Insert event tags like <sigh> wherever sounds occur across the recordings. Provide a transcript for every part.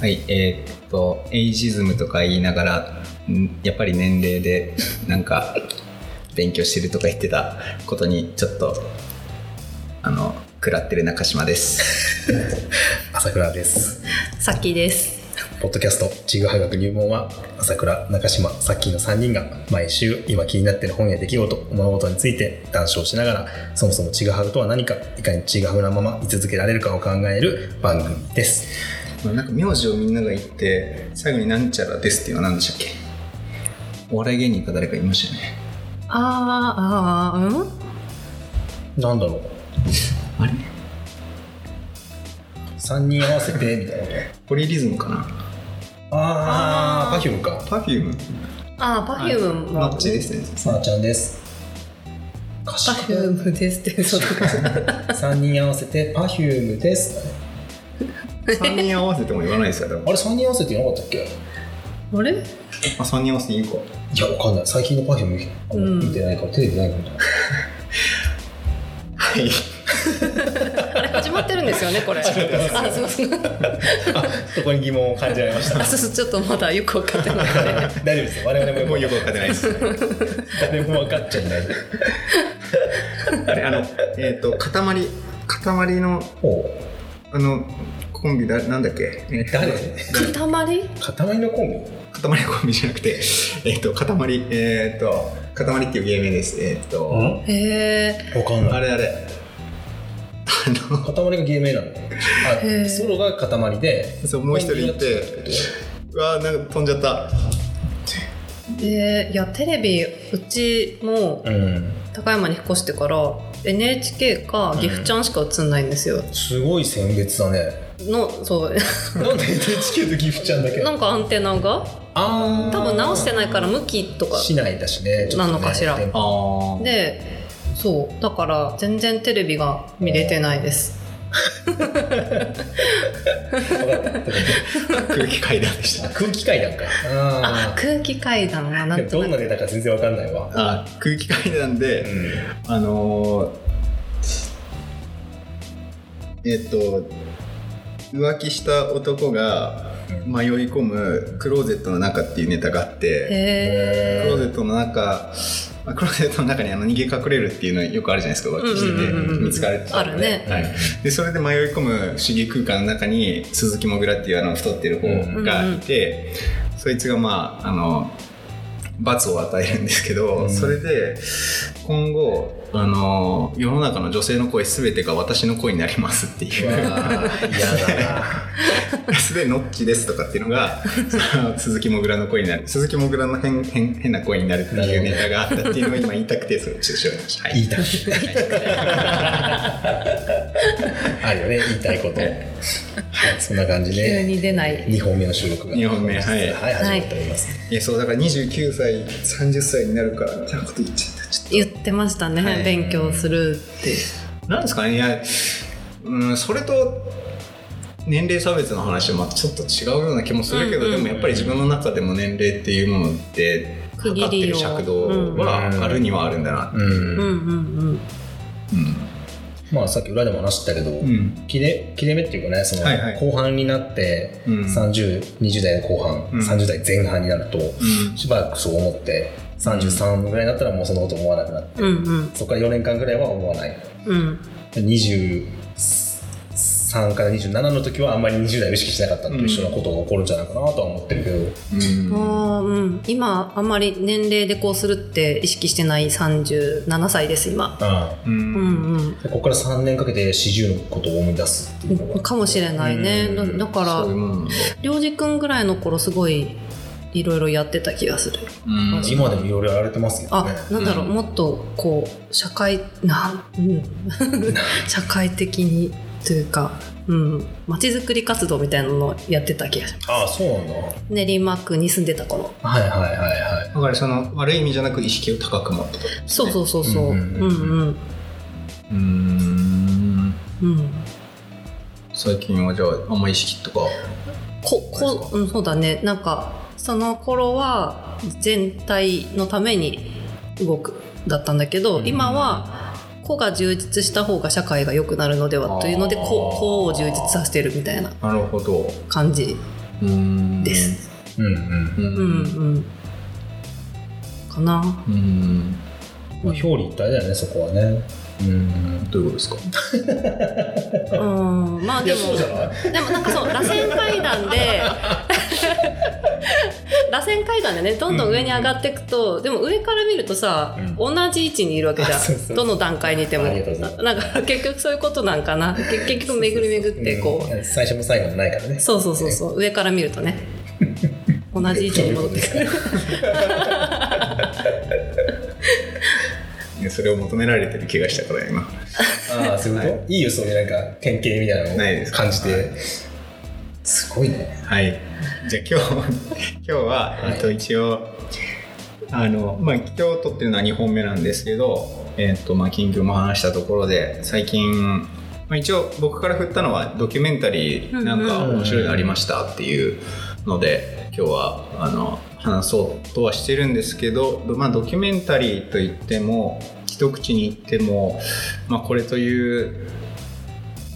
はい、えーっと、エイジズムとか言いながら、んやっぱり年齢で、なんか、<laughs> 勉強してるとか言ってたことに、ちょっと、あの、食らってる中島です。<laughs> 朝倉です。さっきです。ポッドキャスト、ちぐは学入門は、朝倉、中島、さっきの3人が毎週今気になっている本や出来事、物事について談笑しながら、そもそもちぐはぐとは何か、いかにちぐはぐなまま居続けられるかを考える番組です。まあなんか名字をみんなが言って、最後になんちゃらですっていうのは何でしたっけ？お笑い芸人か誰か言いましたよね。あー、あー、うん？なんだろう。あれ？3人合わせて、みたいなこポリリズムかな？と。あー、あーパフュームか。パフュームあー、パフュームは、マッチですね。さあちゃんです。パパフュームですって、そうとか。3人合わせて、パフュームです。3人合わせても言わないですよ、でもあれ、3人合わせて言わなかったっけ？あれ？あ、3人合わせていいか。いや、わかんない。最近のパフューうん見てないから、テレビないかも。はい。あれ始まってるんですよね、これ。あ、そうそう。あ、そこに疑問を感じられました。あ、そうそう、ちょっとまだよく分かってなくて。<laughs> 大丈夫ですよ。我々ももうよくわかってないです。誰も分かっちゃいない。<laughs> あれ、あの、えっ、と、塊、塊の、おあの、コンビだ、なんだっけ？えー誰？塊？まり塊のコンビ？塊コンビじゃなくて、えっ、と、塊、えっ、と、塊っていう芸名です。えっ、と、へえ。わかんない。あれあれ。あの、塊が芸名なの？ソロが塊で、そう、もう一人いて、うわーなんか飛んじゃった。で、いや、テレビ、うちもうん。高山に引っ越してから、NHK か岐阜ちゃんしか映んないんですよ。すごい選別だね。の、そう。<laughs> なんで NHK と岐阜ちゃんだけ？なんかアンテナが？あ多分直してないから向きとか市内だしね。ちょっとねなのかしら電波あー。でそうだから全然テレビが見れてないです空気階段でした。空気階段か。ああ空気階段はなあ。ん <laughs> どんなネタか全然わかんないわ。あ空気階段で、うん。あのーえっ、と浮気した男が迷い込むクローゼットの中っていうネタがあってクローゼットの中まあクローゼットの中にあの逃げ隠れるっていうのよくあるじゃないですか浮気してて見つかるってあるね。はい、でそれで迷い込む不思議空間の中に鈴木もぐらっていうあの太ってる方がいて、そいつがまああの罰を与えるんですけど、うん。それで今後あの世の中の女性の声全てが私の声になりますっていう嫌だな。<laughs> それで「ノッチです」とかっていうのがその <laughs> 鈴木もぐらの声になる鈴木もぐらの変変変な声になるっていうネタがあったっていうのを今言いたくてそれをちょっと調べました、はい言いたい。あるよね、言いたいこと。はい、そんな感じ急で、に出ない2本目の収録が。二本目はいはい、始まっております。いやそうだから29歳30歳になるからみたいなこと言っちゃった言ってましたね、はい。勉強するって。となんですかねいやうんそれと年齢差別の話はまたちょっと違うような気もするけど、うんうんでもやっぱり自分の中でも年齢っていうものって区測って切りをる尺度はあるにはあるんだな。って、うん。うんうん。うん。まあ、さっき裏でも話したけど、うん。切れ切れ目っていうかねそのはいはい。後半になってうん。3020代の後半、うん。30代前半になるとうん。しばらくそう思って33ぐらいになったらもうそのこと思わなくなって、うんうん。そこから4年間ぐらいは思わない。うん。23から27の時はあんまり20代を意識しなかったのと一緒なことが起こるんじゃないかなとは思ってるけど、うん。うん。今あんまり年齢でこうするって意識してない37歳です今。あううん。んうん。あでここから3年かけて40のことを思い出すっていうのが。かもしれないね。だうん。だから良二君ぐらいの頃すごいいろいろやってた気がする。うん。今でもいろいろやられてますけどあねなんだろう、うん。もっとこう社会な、うん、社会的にというかうん。街づくり活動みたいなのをやってた気がします。ああそうなんだ練馬区に住んでた頃。はいはいはいはい。だからその悪い意味じゃなく意識を高く持ったとそうそうそうそう。ううんんうん。うんうん。最近はじゃああんま意識とかここ、うん、そうだね。なんかその頃は全体のために動くだったんだけど、うん。今は個が充実した方が社会が良くなるのではというので個個を充実させてるみたいな感じです。うん。うんううんうん。かな。うん。まあ、表裏一体だよねそこはねうんどういうことですか？うんまあでもでもなんかそう螺旋階段で <laughs> 螺旋階段でねどんどん上に上がっていくと、でも上から見るとさ、同じ位置にいるわけじゃん。どの段階にいても。なんか結局そういうことなんかな。け結局巡り巡ってこう、うん。最初も最後もないからね。そうそうそうそう。上から見るとね。<laughs> 同じ位置に戻ってくる <laughs> いやそれを求められてる気がしたから今。ああそういうこと、、いいよそういうなんか典型みたいなのを感じて。すごいね。はい。じゃあ今日 <laughs> 今日は、えっと一応あのまあ今日撮ってるのは2本目なんですけどえっとまあ近況も話したところで最近まあ、一応僕から振ったのはドキュメンタリーなんか面白いのありましたっていうので今日はあの話そうとはしてるんですけど、まあ、ドキュメンタリーといっても一口に言っても、まあ、これという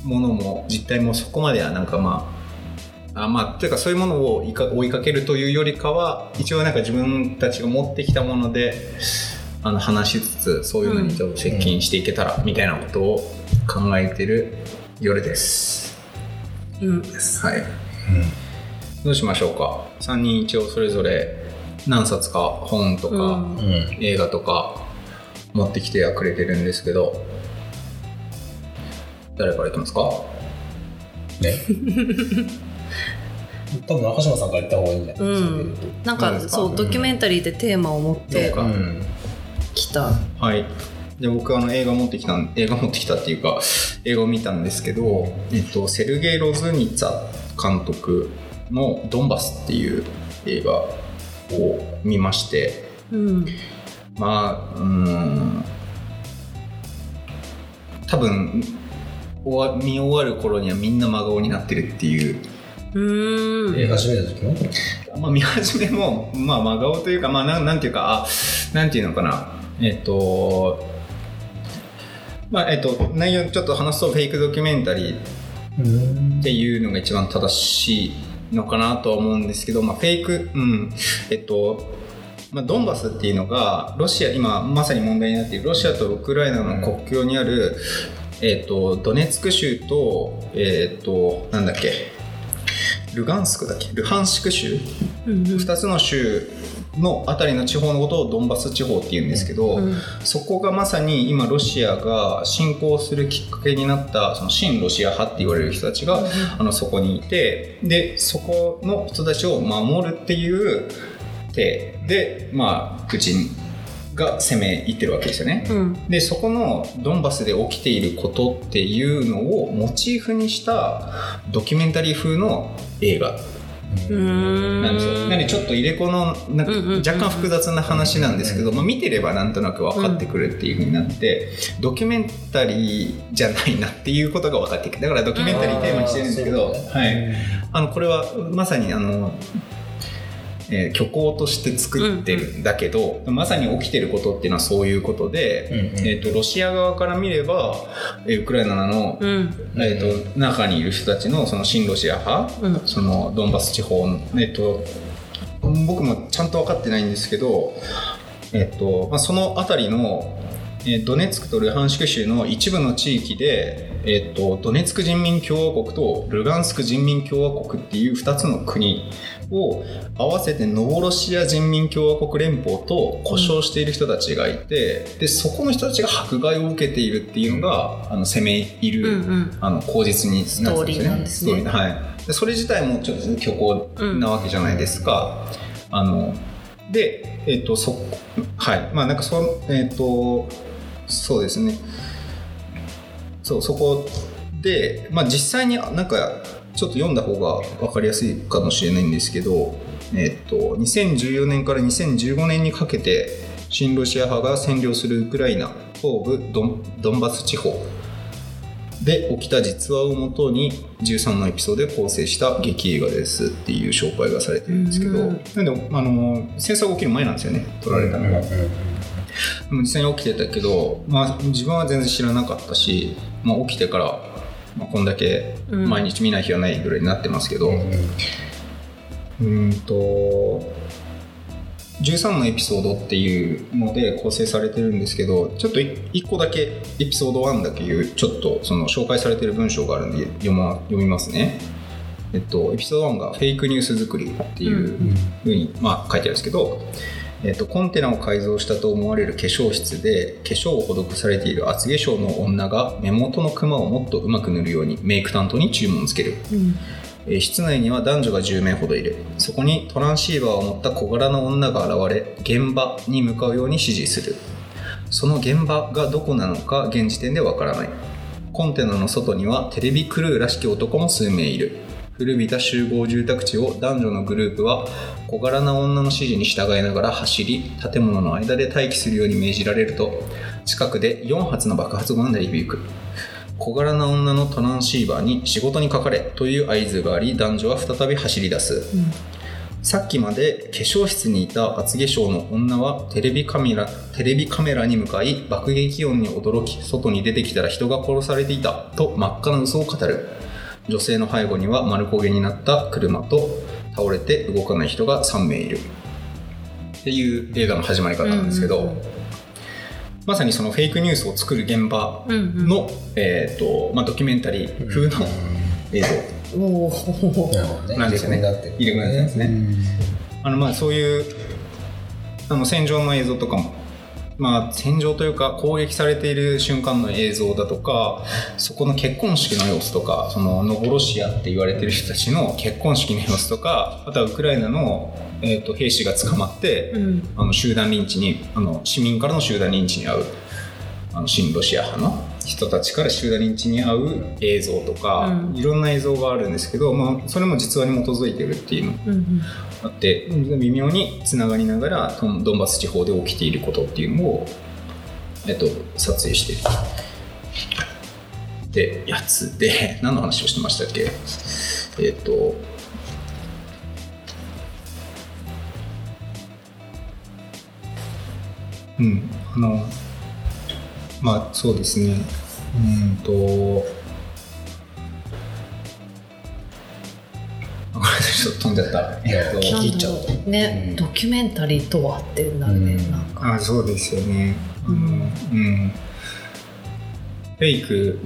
ものも実態もそこまではなんかまああまあ、というかそういうものを追いかけるというよりかは一応なんか自分たちが持ってきたものであの話しつつそういうのにちょっと接近していけたらみたいなことを考えてる夜です。うん。はい、どうしましょうか？3人一応それぞれ何冊か本とか、うん。映画とか持ってきてはくれてるんですけど誰からいきますか？ね。<laughs> 多分中島さんから言った方がいいんじゃない？うん。なんかそうドキュメンタリーでテーマを持ってどうか。うん。きた。はい。で僕あの映画持ってきたん映画持ってきたっていうか映画を見たんですけど、えっと、セルゲイ・ロズニツァ監督の「ドンバス」っていう映画を見ましてうん。まあうーん多分終わ見終わる頃にはみんな真顔になってるっていううーん。映画始めた時も？まあ、見始めも、まあ、真顔というか、まあ、なんなんていうか、あ、なんていうのかな、えっと、まあ、えっと、内容ちょっと話すと、フェイクドキュメンタリーうんっていうのが一番正しいのかなとは思うんですけど、まあ、フェイク、うん、えっと、まあ、ドンバスっていうのが、ロシア、今まさに問題になっているロシアとウクライナの国境にある、えっと、ドネツク州と、えっと、なんだっけ、ルガンスクだっけルハンシク州？うんうん。2つの州のあたりの地方のことをドンバス地方っていうんですけど、うん。そこがまさに今ロシアが侵攻するきっかけになったその親ロシア派って言われる人たちが、あのそこにいてでそこの人たちを守るっていう手でまあプーチンが攻め入ってるわけですよね。うん。でそこのドンバスで起きていることっていうのをモチーフにしたドキュメンタリー風の映画なんですよ。なのでちょっと入れ子のなうんうんうんうん。若干複雑な話なんですけど、まあ、見てればなんとなく分かってくるっていうふうになって、ドキュメンタリーじゃないなっていうことが分かってくるだからドキュメンタリーテーマにしてるんですけど、はい、あのこれはまさにあの、えー虚構として作ってるんだけど、まさに起きてることっていうのはそういうことで、うんうん。えー、とロシア側から見ればえーウクライナのうん。えー、と中にいる人たちのその親ロシア派、うん。そのドンバス地方の、えっと僕もちゃんと分かってないんですけど、えっとまあ、その辺りの、えードネツクとルハンシク州の一部の地域で、えっとドネツク人民共和国とルガンスク人民共和国っていう2つの国を合わせてノボロシア人民共和国連邦と呼称している人たちがいて、でそこの人たちが迫害を受けているっていうのがあの攻め入る、うんうんあの口実になってたんですよね。ストーリーはい。でそれ自体もちょっと虚構なわけじゃないですか。あので、えっ、とそはいまあなんかそえっ、とそうですね。そうそこでまあ実際になんかちょっと読んだ方が分かりやすいかもしれないんですけど、えっ、と2014年から2015年にかけて親ロシア派が占領するウクライナ東部ドンドンバス地方で起きた実話をもとに13のエピソードで構成した劇映画ですっていう紹介がされてるんですけど、うんなんであの戦争が起きる前なんですよね撮られたのが。でも実際に起きてたけど、まあ、自分は全然知らなかったし、まあ、起きてから、まあ、こんだけ毎日見ない日はないぐらいになってますけど、うんと13のエピソードっていうので構成されてるんですけどちょっと1個だけエピソード1だけいうちょっとその紹介されてる文章があるんで読,、ま、読みますね。えっと、エピソード1がフェイクニュース作りっていうふうに、まあ、書いてあるんですけど、えっと、コンテナを改造したと思われる化粧室で化粧を施されている厚化粧の女が目元のクマをもっとうまく塗るようにメイク担当に注文をつける、うん。えー室内には男女が10名ほどいる。そこにトランシーバーを持った小柄な女が現れ現場に向かうように指示する。その現場がどこなのか現時点でわからない。コンテナの外にはテレビクルーらしき男も数名いる古びた集合住宅地を男女のグループは小柄な女の指示に従いながら走り建物の間で待機するように命じられると近くで4発の爆発音が鳴り響く。小柄な女のトランシーバーに仕事にかかれという合図があり男女は再び走り出す、さっきまで化粧室にいた厚化粧の女はテレビカメラテレビカメラに向かい爆撃音に驚き外に出てきたら人が殺されていたと真っ赤な嘘を語る女性の背後には丸焦げになった車と倒れて動かない人が3名いる。っていう映画の始まり方なんですけど、うんうんまさにそのフェイクニュースを作る現場うんうん。の、えーとまあ、ドキュメンタリー風の映像。おおなんですよね。入れ込んですね。うん。あのまあそういうあの戦場の映像とかも、まあ、戦場というか攻撃されている瞬間の映像だとかそこの結婚式の様子とかそのノボロシアって言われてる人たちの結婚式の様子とかあとはウクライナの、えー、と兵士が捕まって、うん。あの集団リンチにあの市民からの集団リンチに遭うあの親ロシア派の人たちから集団リンチに遭う映像とか、うん。いろんな映像があるんですけど、まあ、それも実話に基づいてるっていうの。うんうんあって微妙につながりながらドンバス地方で起きていることっていうのを、えっと、撮影してる。でやつ。で <laughs> 何の話をしてましたっけ？えっとうんあのまあそうですね。うんとあごめんなさいちょっと飛んじゃった。えっと。聞き入っちゃうとなんだろうね、うん。ドキュメンタリーとはってなるね、うん。なんかあそうですよね。うん。うん、フェイク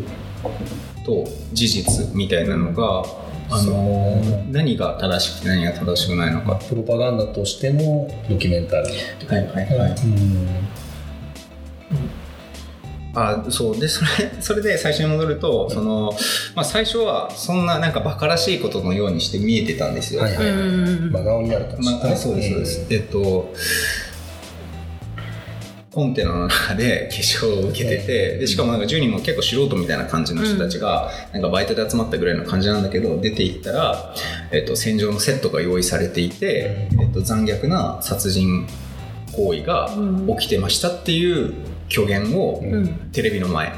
と事実みたいなのが、あの何が正しくて何が正しくないのか。プロパガンダとしてのドキュメンタリーはいはいはい。うんあそう。でそれ <laughs> それで最初に戻ると、そのまあ、最初はそんななんかバカらしいことのようにして見えてたんですよ。はいはいはいうん真顔になるかもしれないまあ、そうですそうです、えっとコンテナの中で化粧を受けてて、でしかもなんか10人も結構素人みたいな感じの人たちが、なんかバイトで集まったぐらいの感じなんだけど出て行ったら、えっと、戦場のセットが用意されていて、えっと、残虐な殺人行為が起きてましたっていう虚言をうん。テレビの前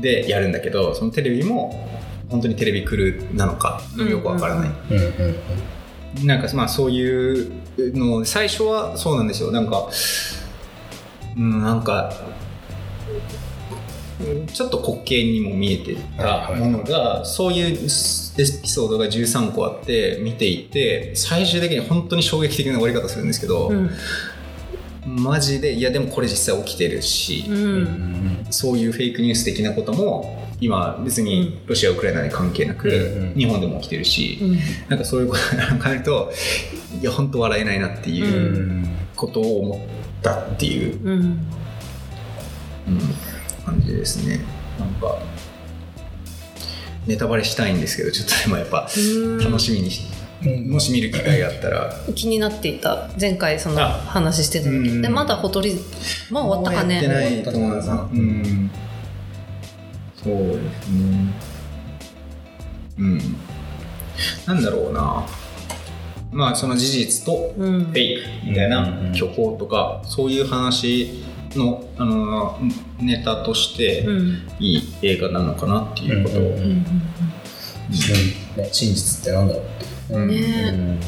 でやるんだけどそのテレビも本当にテレビクルーなのかよくわからない、なんかまあそういうの最初はそうなんですよ。なんかうんなんかうんちょっと滑稽にも見えてたものがそういうエピソードが13個あって見ていて最終的に本当に衝撃的な終わり方するんですけど、うんマジでいやでもこれ実際起きてるし、うん。うんそういうフェイクニュース的なことも今別にロシア・ウクライナに関係なく、日本でも起きてるし、うん。なんかそういうことを考えるといや本当笑えないなっていううん。ことを思ったっていう、うん。うん感じですね。なんかネタバレしたいんですけどちょっとでもやっぱ楽しみにし、うんもし見る機会があったら。気になっていた。前回そのあ。話してたうん時でまだほとりもう終わったかもうやってねないと思います。うん。そうですね。うん。なんだろうな。まあその事実とうん。フェイクみたいな虚構とかそういう話のあのネタとしてうん。いい映画なのかなっていうことを、うんうんうんね真実ってなんだろうってね。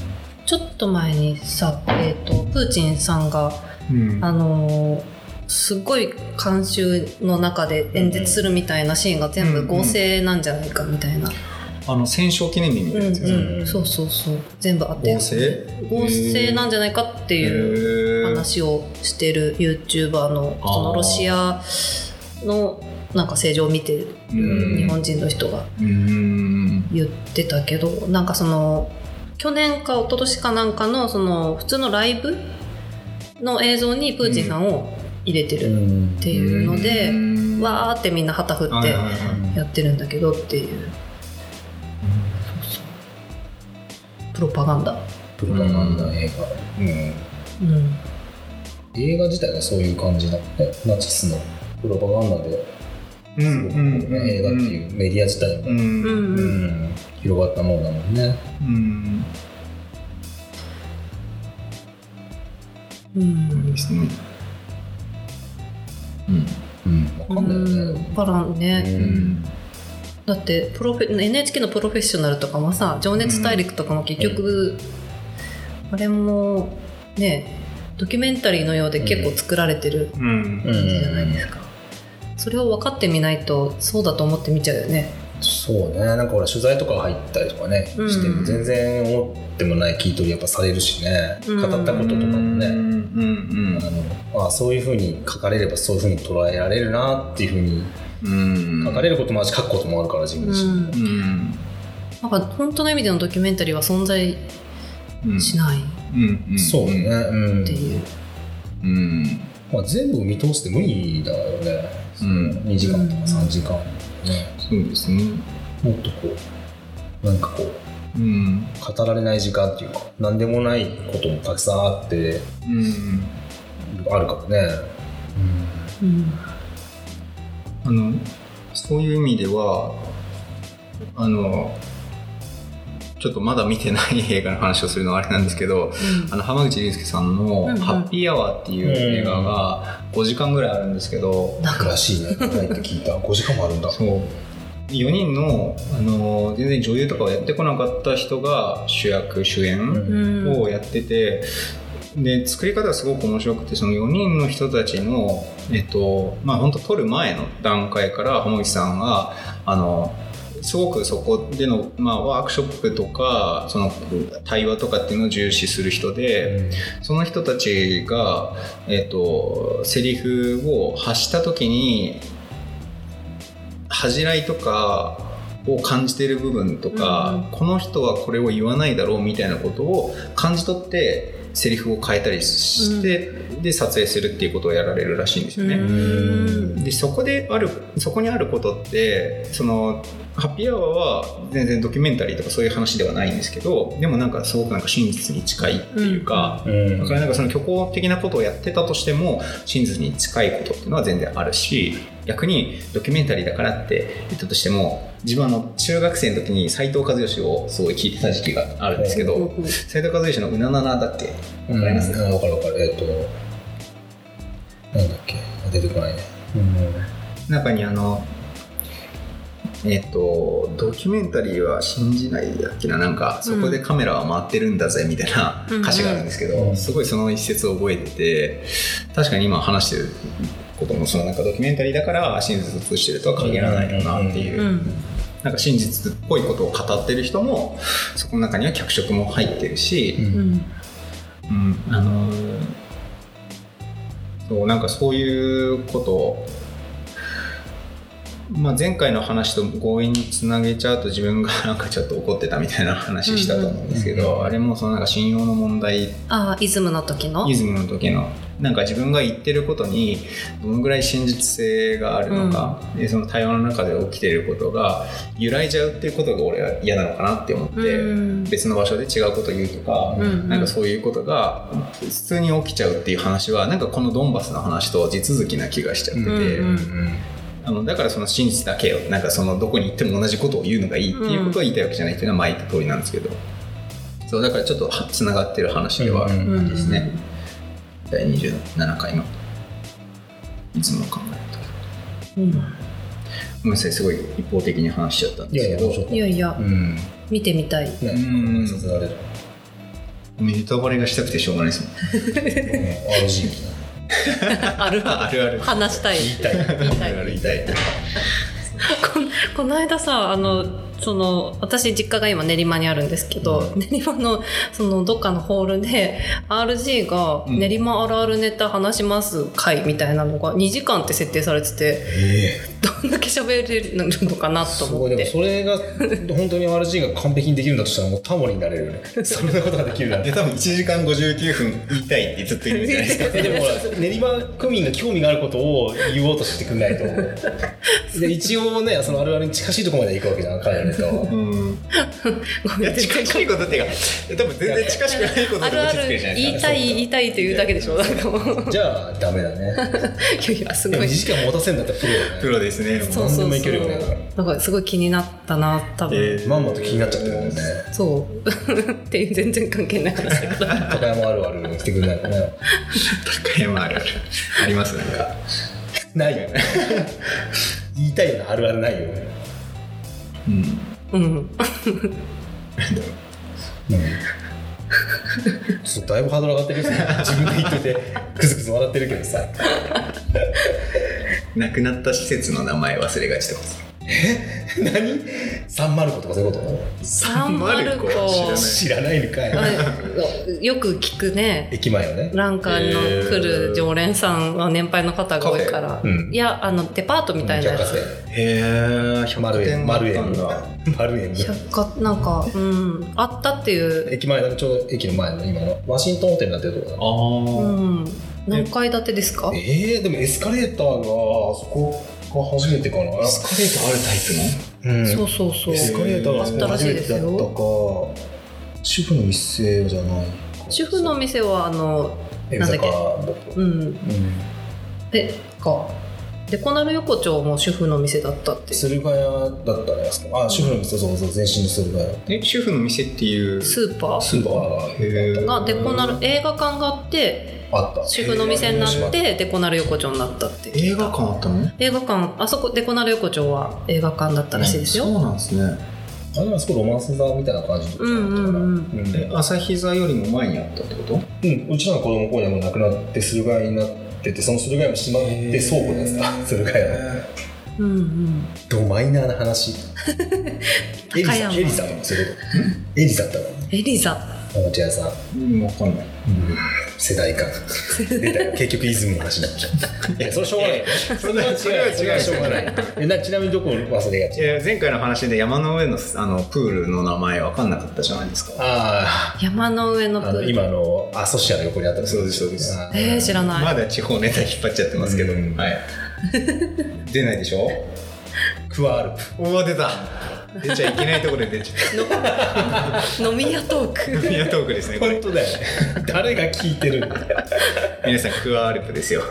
ちょっと前にさ、えー、とプーチンさんがうん。あのーすごい慣習の中で演説するみたいなシーンが全部合成なんじゃないかみたいな、あの戦勝記念日みたいなやつですね、うんそうそうそう。全部あって。合成？合成なんじゃないかっていう話をしてる YouTuber のそのロシアのなんか政治を見てるうん。日本人の人が言ってたけどなんかその去年か一昨年かなんかのその普通のライブの映像にプーチンさんを入れてるっていうので、うん。わーってみんな旗振ってやってるんだけどっていう、プロパガンダ、プロパガンダ映画、うん。うん、映画自体がそういう感じだもんねナチスのプロパガンダでうんすごくこうね映画っていうメディア自体も、うんうんううん。ん広がったものだもんね。うん。うん。ですねうん。うん。わかんないよね、うん。うんだってプロフェ NHK のプロフェッショナルとかもさ「情熱大陸」とかも結局、あれもねドキュメンタリーのようで結構作られてるうん。うん感じじゃないですか、それを分かってみないとそうだと思って見ちゃうよね。そうね。なんかほら取材とか入ったりとかね、うん。しても全然思ってもない聞い取りやっぱされるしね。うん。語ったこととかもね、うんうんあのあそういうふうに書かれればそういうふうに捉えられるなっていうふうにうん。書かれることもあるし書くこともあるから自分自身、うん。うんなんか本当の意味でのドキュメンタリーは存在うん。しないっうんうん。そうね、うん。ていう、うん。まあ、全部見通して無理だよね、うん。2時間とかうん3時間、ね。そうですね。もっとこうなんかこううん。語られない時間っていうか何でもないこともたくさんあってうんあるからね、うん。あのそういう意味ではあのちょっとまだ見てない映画の話をするのはあれなんですけどあの浜口竜介さんのうんうん「ハッピーアワー」っていう映画が5時間ぐらいあるんですけど、なんからしいね。ないって聞いた。5時間もあるんだ。そう。4人のあの全然女優とかをやってこなかった人が主役主演うん。をやってて、で作り方がすごく面白くてその4人の人たちのえっとまあ本当撮る前の段階から浜口さんがあのすごくそこでの、まあ、ワークショップとかその対話とかっていうのを重視する人で、その人たちが、えっとセリフを発した時に恥じらいとかを感じている部分とか、この人はこれを言わないだろうみたいなことを感じ取ってセリフを変えたりして、で撮影するっていうことをやられるらしいんですよね。うん。でそこであるそこにあることってそのハッピーアワーは全然ドキュメンタリーとかそういう話ではないんですけどでもなんかすごくなんか真実に近いっていうか、うん。だからなんかその虚構的なことをやってたとしても真実に近いことっていうのは全然あるし逆にドキュメンタリーだからって言ったとしても自分はあの中学生の時に斎藤和義をすごい聞いてた時期があるんですけどうん。斎藤和義の「うななな」だっけ？うん。わかります？うんわかるわかる。えっ、となんだっけ？出てこないね。中にあのえっ、とドキュメンタリーは信じないだっけな。なんかそこでカメラは回ってるんだぜみたいな歌詞があるんですけど、うん。すごいその一節を覚えてて確かに今話してることもそのなんかドキュメンタリーだから真実を通してるとは限らないよなっていう、うん。なんか真実っぽいことを語ってる人もそこの中には脚色も入ってるし、うん。うん。うん、あのーそうなんかそういうことを、まあ、前回の話と強引につなげちゃうと自分が <laughs> なんかちょっと怒ってたみたいな話したと思うんですけど、うんうんあれもそのなんか信用の問題。ああイズムの時の？イズムの時の。なんか自分が言ってることにどのぐらい真実性があるのか、でその対話の中で起きていることが揺らいじゃうっていうことが俺は嫌なのかなって思って、うん。別の場所で違うこと言うとか、うんなんかそういうことが普通に起きちゃうっていう話はなんかこのドンバスの話と地続きな気がしちゃってて、うんあのだからその真実だけをなんかそのどこに行っても同じことを言うのがいいっていうことを言いたいわけじゃないっていうのは前言った通りなんですけど。そうだからちょっとつながってる話ではあるんですね、第27回のいつもの考えるとうん。ごめんなさいすごい一方的に話しちゃったんですけど。いやいやいやたうん。見てみたい。ねうんさせられるネタバレがしたくてしょうがないですもん。RG みたいな <laughs> あるある。ある話したい。言いたい。言いたい。この間さあのその私実家が今練馬にあるんですけど、練馬のそのどっかのホールで RG がうん。練馬あるあるネタ話します会みたいなのが2時間って設定されててえどんだけ喋れるのかなえすごい。でもと思ってそれが本当に RG が完璧にできるんだとしたらもうタモリになれるよね。そんなことができるなんてで多分1時間59分言いたいってずっと言うんじゃないですかえでもほら練馬区民が興味があることを言おうとしてくんないと <laughs> で一応ねそのあるあるに近しいところまで行くわけじゃん彼らネタはうん近しいことっていうか多分全然近しくないことであるある落ち着けるじゃないですか言いたい言いたいって言うだけでしょ。なんかもう。じゃあダメだね。<laughs> いやいやすごい。2時間持たせるんだったらプロだよねプロです <laughs> ねそうそうそう。何でもいけるよ。ねなんかすごい気になったな多分、えーまんまと気になっちゃってるもんね。そう。<laughs> っていう全然関係ない話だけど高山あるある来てくれないかな。高山あるある。あります？なんか。ないよね。言いたいようなあるあるないよね。うん。うん <laughs> ちょっとだいぶハードル上がってるよ。自分で言っといてクスクス笑ってるけどさ。<laughs> 亡くなった施設の名前忘れがちとか？<laughs> 何？サンマルコとかそういうこサンマルコ知らないと知らないのかい。あよく聞くね。駅前のね。ランカーの来る常連さんは年配の方が多いから、いやあのデパートみたいなやつ。百貨店。へえ丸円丸円。だ丸円。百貨なんかうん。あったっていう、駅前だねちょうど駅の前の今の。ワシントンホテルになってるところだあうあん、何階建てですか？えー、でもエスカレーターがあそこが初めてかな。エスカレーターあるタイプの？うん。そうそうそう。エスカレーターがあったらしいです初めてだったよか主婦の店じゃないか主婦の店はあの江なんだっけ？うん。うん。えかデコナル横丁も主婦の店だったって駿河屋だったねあそこあ主婦の店そうそう全身の駿河屋。え主婦の店っていう？スーパー。スーパー。がデコナル映画館があってあった。主婦の店になってデコナル横丁になったって映画館あったの？映画館あそこデコナル横丁は映画館だったらしいですよ。そうなんですね。あれはそこロマンス座みたいな感じのとこうんうん朝日座よりも前にあったってこと？うん、うちらの子供の頃にはもう亡くなって駿河屋になっててその駿河屋も閉まって倉庫ですか？駿河屋のうんうん。ドマイナーな話？<laughs> エリザエリザとかそういうこと？エリザっての？エリザおもちゃ屋さん、うんわかんない。世代間。<laughs> 出たよ結局イズムの話になっちゃう。いやそれしょうがない。それは違う。それはしょうがない。えなちなみにどこ忘れがち？いや前回の話で山の上のあのプールの名前分かんなかったじゃないですか。あ山の上のプール。ああの今のアソシアの横にあったそうですそうです。あえー、知らない、まだ地方ネタ引っ張っちゃってますけど、うん。はい。出ないでしょ？クワールプ。おお出た出ちゃいけないところで出ちゃっ <laughs> 飲み屋トーク。たミヤトークですねこれ。本当だよ。ね誰が聞いてるんだよ、皆さんクワールプですよ。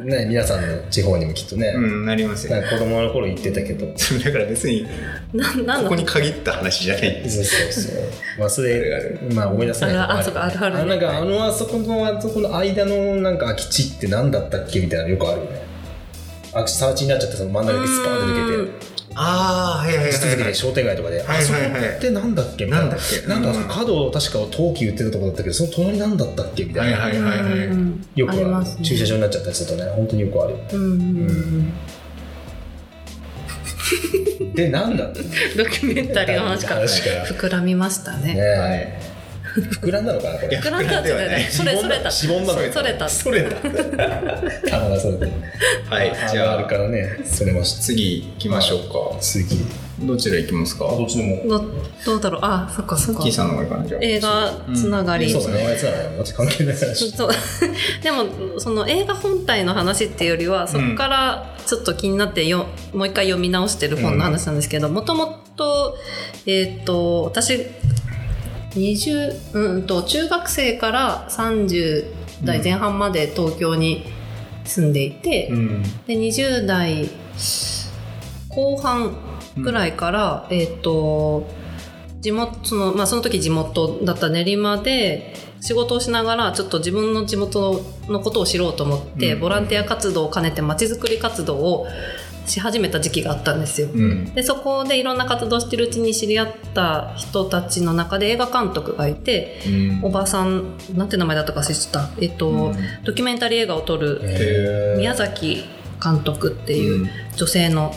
うん。ね、皆さんの地方にもきっとね、うんなりますよ。なんか子供の頃言ってたけど。だから別にここに限った話じゃない。そうそうそう。忘れ、まあ思い出せないある。あそうかあるある。あなんかあのあそこのあそこの間のなんか空き地って何だったっけみたいなのよくあるよね。空き地さら地になっちゃってその真ん中でスパーンと抜けて。ああはいはいはい地続きで商店街とかで、はいはいはい。あそこってなんだっけみたいな。んだっけ？なんか角確か陶器売ってたとこだったけどその隣なんだったっけみたいな、はいはいはいはい。うんよくある。ありますね。駐車場になっちゃったりするとね本当によくある。うんうんうん。でなんだ <laughs> ドキュメンタリーの話か。ら話から。膨らみましたね。ね、はい膨らんだのかなこれ。膨らんだ <laughs> んではないそれそれた。しぼんだのそれた。それた。玉がそれてはいじゃあ。るかあらね。それました次行きましょうか。次。どちら行きますか？どっちでも。どどうだろう？あそっかそっか。キーさんの方がいいかなじゃあ映画つながり、そうだね。あいつらは私関係ない話。そう。<laughs> でもその映画本体の話っていうよりはそこからちょっと気になってよ、もう一回読み直してる本の話なんですけどもともとえっ、と私20うんと中学生から30代前半まで東京に住んでいて、うん。で20代後半ぐらいから、えっ、と地元その,、まあ、その時地元だった練馬で仕事をしながらちょっと自分の地元のことを知ろうと思って、うん。ボランティア活動を兼ねてまちづくり活動をし始めた時期があったんですよ。うん。でそこでいろんな活動してるうちに知り合った人たちの中で映画監督がいてうん。おばさんなんて名前だったか忘れちゃった、えっとうん。ドキュメンタリー映画を撮る宮崎監督っていう女性の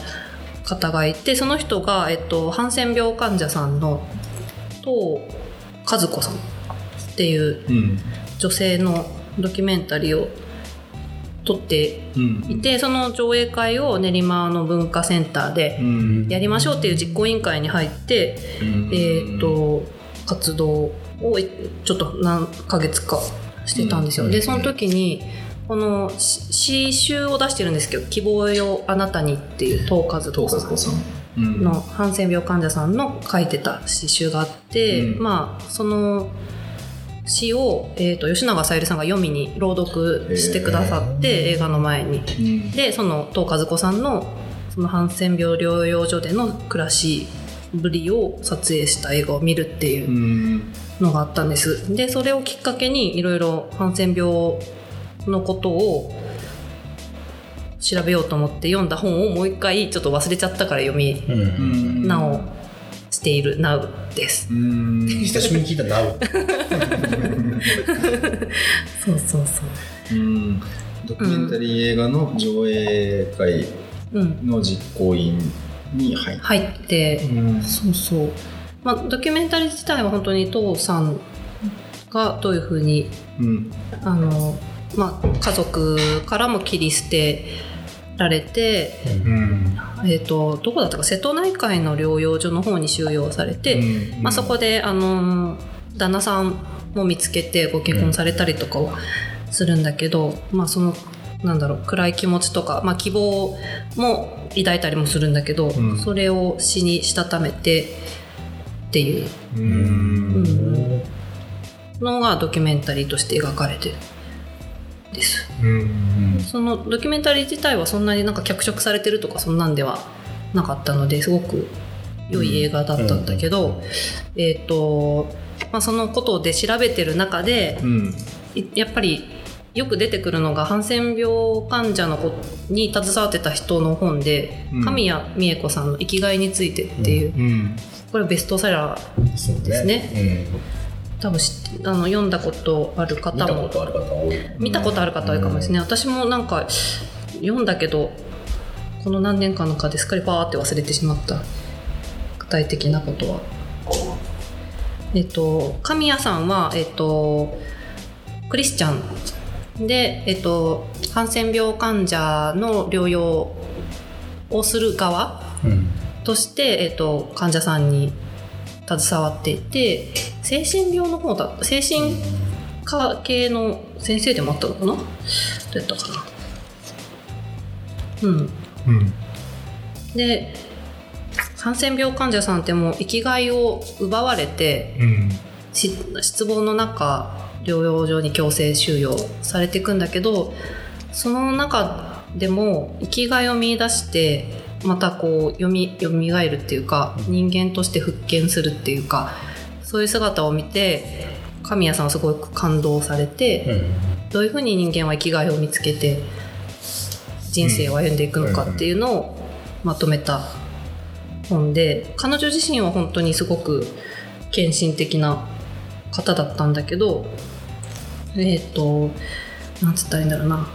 方がいてその人が、えっと、ハンセン病患者さんのと和子さんっていううん。女性のドキュメンタリーを撮ってうん。いてその上映会を練馬の文化センターでうん。やりましょうっていう実行委員会に入って、うん。えー、と活動をちょっと何ヶ月かしてたんですよ。うん。でその時にこのし詩集を出してるんですけど「希望よあなたに」っていう東和東子さん。のハンセン病患者さんの書いてた詩集があって、うん。まあその詩を、えー、と吉永小百合さんが読みに朗読してくださって、映画の前に。うん。でその東和子さんのそのハンセン病療養所での暮らしぶりを撮影した映画を見るっていううん。のがあったんです。でそれをきっかけにいろいろハンセン病のことを調べようと思って読んだ本をもう一回ちょっと忘れちゃったから読みうんうん。直している Now です。うん。久しぶりに聞いたなおそうそうそう。うん。ドキュメンタリー映画の上映会うん。の実行委員に入って、入ってうん。そうそう。まあ、ドキュメンタリー自体は本当に父さんがどういうふうにうん。あの、まあ、家族からも切り捨てられて、うんえー、とどこだったか瀬戸内海の療養所の方に収容されて、うん。まあ、そこであの旦那さんも見つけてご結婚されたりとかをするんだけど、まあ、そのなんだろう暗い気持ちとか、まあ、希望も抱いたりもするんだけど、うん。それを死にしたためてっていう。うん。うん。のがドキュメンタリーとして描かれてる。んです。うん。そのドキュメンタリー自体はそんなになんか脚色されてるとかそんなんではなかったのですごく良い映画だったんだけど、えっ、と、まあ、そのことで調べてる中でうん。いやっぱりよく出てくるのがハンセン病患者の子に携わってた人の本で、うん。神谷美恵子さんの「生きがいについて」っていう、うん。これベストセラーですね多分あの読んだことあるうん、方見たこもとある方多い。見たことある方多いかもですね、私もなんか読んだけどこの何年間のかですっかりパーって忘れてしまった具体的なことは。えっと神谷さんはえっとクリスチャンでえっとハンセン病患者の療養をする側うん。として、えっと患者さんに携わっていて精神病の方だった精神科系の先生でもあったのかな？どうやったかな。うん。うん。でハンセン病患者さんってもう生きがいを奪われてうん。し失望の中療養所に強制収容されていくんだけどその中でも生きがいを見出してまたこうよみよみがえるっていうか人間として復権するっていうかそういう姿を見て神谷さんはすごく感動されて、うん。どういうふうに人間は生きがいを見つけて人生を歩んでいくのかっていうのをまとめた本で彼女自身は本当にすごく献身的な方だったんだけどえっ、となんつったらいいんだろうな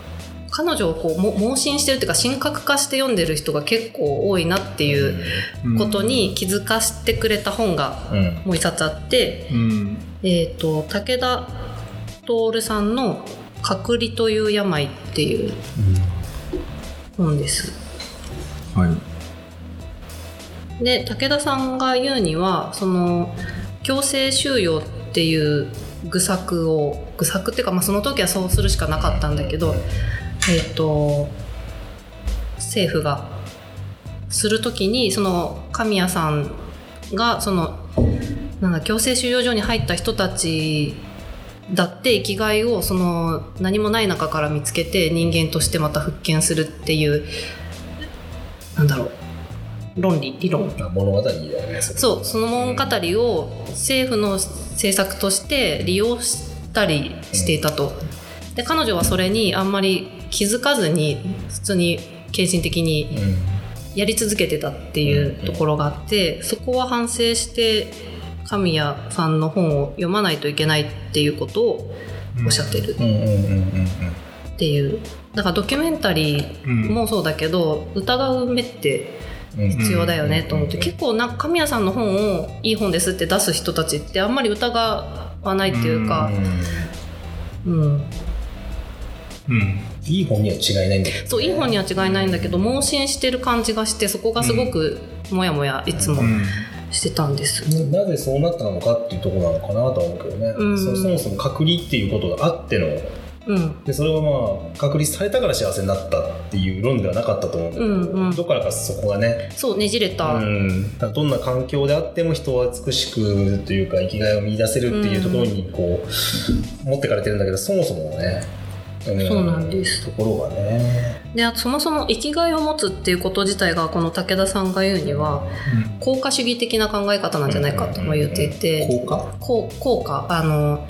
彼女をこうも盲信してるっていうか神格化して読んでる人が結構多いなっていうことに気づかせてくれた本がうん。もう一冊あって、うん。えっ、と武田徹さんの「隔離という病」っていう本です。はい。で武田さんが言うにはその強制収容っていう愚策を愚策っていうか、まあ、その時はそうするしかなかったんだけど、えっ、と政府がする時にその神谷さんがそのなんだ強制収容所に入った人たちだって生きがいをその何もない中から見つけて人間としてまた復権するっていうなんだろう論理理論まあ物語だよねそうその物語を政府の政策として利用したりしていたと。で彼女はそれにあんまり気づかずに普通に献身的にやり続けてたっていうところがあって、そこは反省して神谷さんの本を読まないといけないっていうことをおっしゃってる。っていう。だからドキュメンタリーもそうだけど、疑う目ってうん。必要だよねと思って、うん結構なんか神谷さんの本をいい本ですって出す人たちってあんまり疑わないっていうか、うんうん。いい本には違いないんだけどそういい本には違いないんだけど盲信してる感じがしてそこがすごくモヤモヤいつもうん。してたんです。なぜそうなったのかっていうところなのかなとは思うけどね、うん。そそもそも隔離っていうことがあってのうん。でそれはまあ隔離されたから幸せになったっていう論ではなかったと思うんだけど、うんうん。どこからかそこがねそうねじれた、うん、どんな環境であっても人は美しくというか生きがいを見出せるっていうところにこう、持ってかれてるんだけどそもそもね、んそうなんです。ところがねでそもそも生きがいを持つっていうこと自体がこの武田さんが言うには効果主義的な考え方なんじゃないかとも言っていて、効果？効果？あの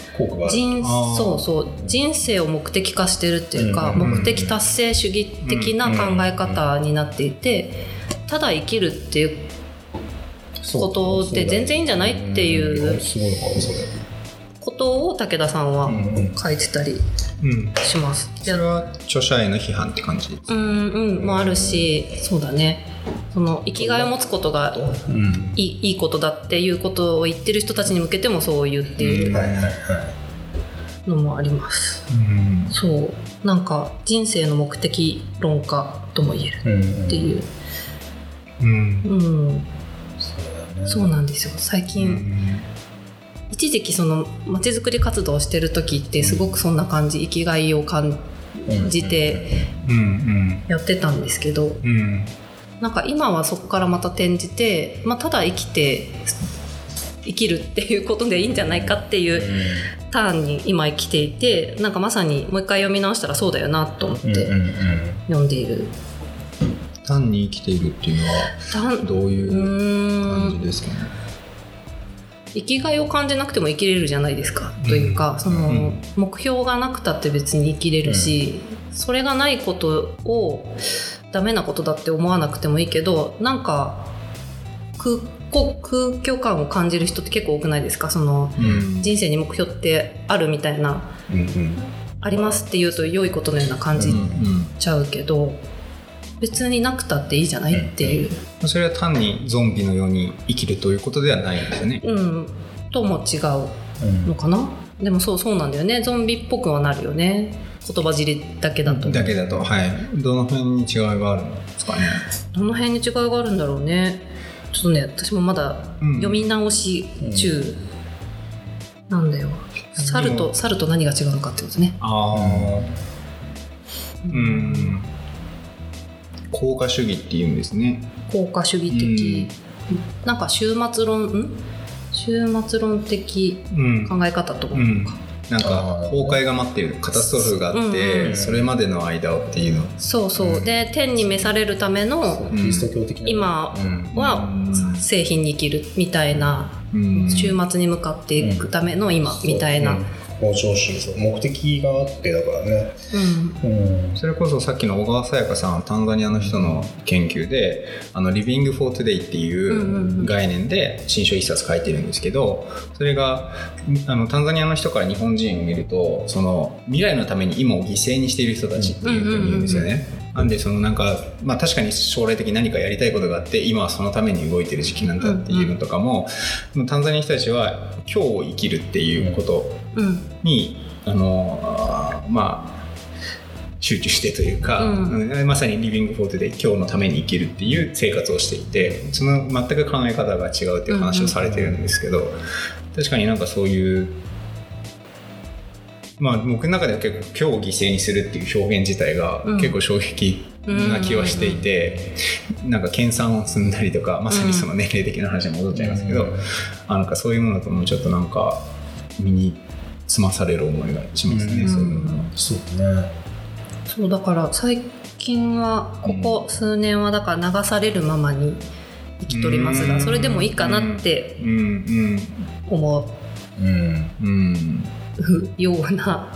人そうそう。人生を目的化してるっていうか、うんうん目的達成主義的な考え方になっていて、ただ生きるっていうことで全然いいんじゃないっていううことを武田さんはうんうん。書いてたりうん。します。それは著者への批判って感じ。うんうん。もあるしそうだね。その生きがいを持つことがうん。いいいいことだっていうことを言ってる人たちに向けてもそう言うっていうはいはいはい。のもあります。うん。そう。なんか人生の目的論家とも言えるうんうんっていう、うんうん、そうなんですよ。最う近、ん一時期そのまちづくり活動をしてる時ってすごくそんな感じ生きがいを感じてうん。やってたんですけどなんか今はそこからまた転じて、まあ、ただ生きて生きるっていうことでいいんじゃないかっていうターンに今生きていてなんかまさにもう一回読み直したらそうだよなと思って読んでいる。単に生きているっていうのはどういうう感じですかね？生きがいを感じなくても生きれるじゃないですか、というかその、うん。目標がなくたって別に生きれるし、それがないことをダメなことだって思わなくてもいいけどなんか空こ空虚感を感じる人って結構多くないですか？そのうん。人生に目標ってあるみたいな。ありますって言うと良いことのような感じちゃうけど、別になくたっていいじゃないっていう、うんそれは単にゾンビのように生きるということではないんですよね。うん、とも違ううんのかな？でもそうそうなんだよね。ゾンビっぽくはなるよね。言葉尻だけだと。だけだと。はい。どの辺に違いがあるんですかね？どの辺に違いがあるんだろうね。ちょっとね私もまだうん。読み直し中なんだよ、猿と猿と何が違うのかってことね。ああうん効果主義っていうんですね。効果主義的、なんか終末論？ん？終末論的うん。考え方とか、うん。なんか崩壊が待っているカタストロフがあって、うん。それまでの間をっていうの。そうそう、で天に召されるためのキリスト教的な今うん。は製品に生きるみたいなうん。終末に向かっていくための今みたいな、うん向上心そう目的があってだからね。うん。うん。それこそさっきの小川さやかさんはタンザニアの人の研究で「あの Living for Today」っていうんうんううん。概念で新書一冊書いてるんですけどそれがあのタンザニアの人から日本人を見るとその未来のために今を犠牲にしている人たちっていうふうに言うんですよね。なんでそのなんか、まあ、確かに将来的に何かやりたいことがあって今はそのために動いてる時期なんだっていうのとかも、タンザニアの人たちは今日を生きるっていうことうん。にあのまあ集中してというか、うん。うんまさにリビングフォートで今日のために生きるっていう生活をしていてその全く考え方が違うっていう話をされてるんですけど、確かになんかそういうまあ僕の中では結構今日を犠牲にするっていう表現自体がうん。結構衝撃な気はしていて、なんか研鑽を積んだりとかまさにその年齢的な話に戻っちゃいますけど、うん。あなんかそういうものともちょっとなんか身につまされる思いがしますね、うん。そういうのは。そうね。そうだから最近はここ数年はだから流されるままに生きとりますが、うん。それでもいいかなってうん。思うん。うん。うんうような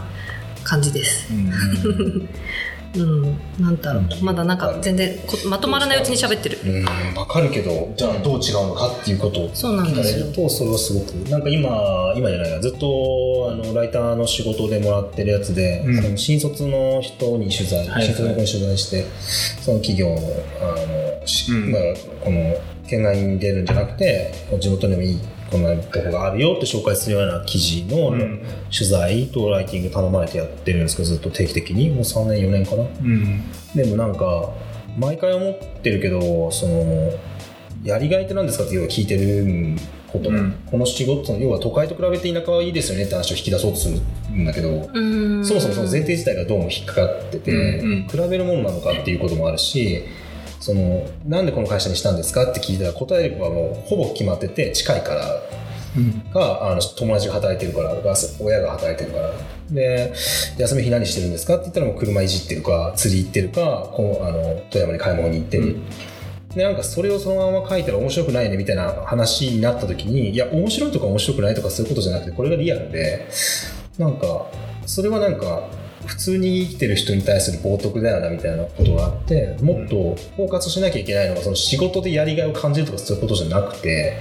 感じです。うん。うん、なんだろう、まだなんか全然こまとまらないうちに喋ってる。うん、わかるけど、じゃあどう違うのかっていうことをそうなん聞かですよ。れると、それはすごく、なんか今、今じゃないな、ずっとあのライターの仕事でもらってるやつで、うん。その新卒の人に取材、はい新卒の子に取材して、その企業の、あの、しうん。まあ、この、県外に出るんじゃなくて、地元にもいい、こんなとこがあるよって紹介するような記事のうん。取材とライティング頼まれてやってるんですけど、ずっと定期的に、もう3年、4年かな。うん。でもなんか毎回思ってるけどそのやりがいって何ですかって要は聞いてること、うん。この仕事要は都会と比べて田舎はいいですよねって話を引き出そうとするんだけど、うん。そもそもその前提自体がどうも引っかかってて、うんうん。比べるものなのかっていうこともあるしそのなんでこの会社にしたんですかって聞いたら答えはもうほぼ決まってて近いからうん。かあの友達が働いてるからが親が働いてるから。で休み日何してるんですかって言ったらもう車いじってるか釣り行ってるかこうあの富山に買い物に行ってる、でなんかそれをそのまま書いたら面白くないねみたいな話になった時にいや面白いとか面白くないとかそういうことじゃなくてこれがリアルでなんかそれはなんか普通に生きてる人に対する冒涜だよなみたいなことがあってもっとフォーカスしなきゃいけないのがその仕事でやりがいを感じるとかそういうことじゃなくて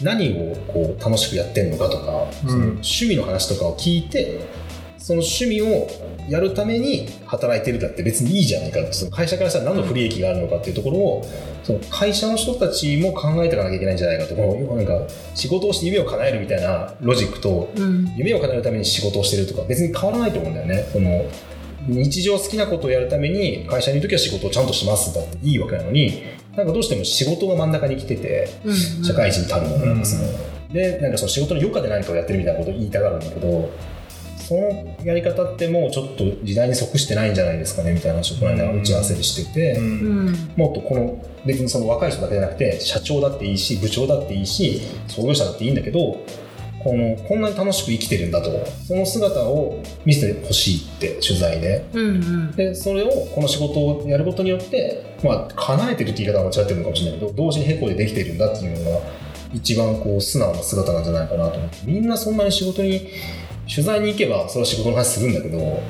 何をこう楽しくやってるのかとか、うん。その趣味の話とかを聞いてその趣味をやるために働いてるだって別にいいじゃないかその会社からしたら何の不利益があるのかっていうところをその会社の人たちも考えていかなきゃいけないんじゃないかってこのなんか仕事をして夢を叶えるみたいなロジックとうん。夢を叶えるために仕事をしてるとか別に変わらないと思うんだよね。その日常好きなことをやるために会社にいる時は仕事をちゃんとしますだっていいわけなのになんかどうしても仕事が真ん中に来ててうん社会人たるものなんかその、うでなんかその仕事の余暇で何かをやってるみたいなことを言いたがるんだけどそのやり方ってもうちょっと時代に即してないんじゃないですかねみたいな話をこの間打ち合わせでしてて、うん。うんもっとこの別にその若い人だけじゃなくて社長だっていいし部長だっていいし創業者だっていいんだけどこのこんなに楽しく生きてるんだとその姿を見せてほしいって取材で。うんうん。でそれをこの仕事をやることによって、まあ、叶えてるって言い方は間違ってるのかもしれないけど同時に並行でできてるんだっていうのが一番こう素直な姿なんじゃないかなと思って。みんなそんなに仕事に取材に行けばそれは仕事の話するんだけど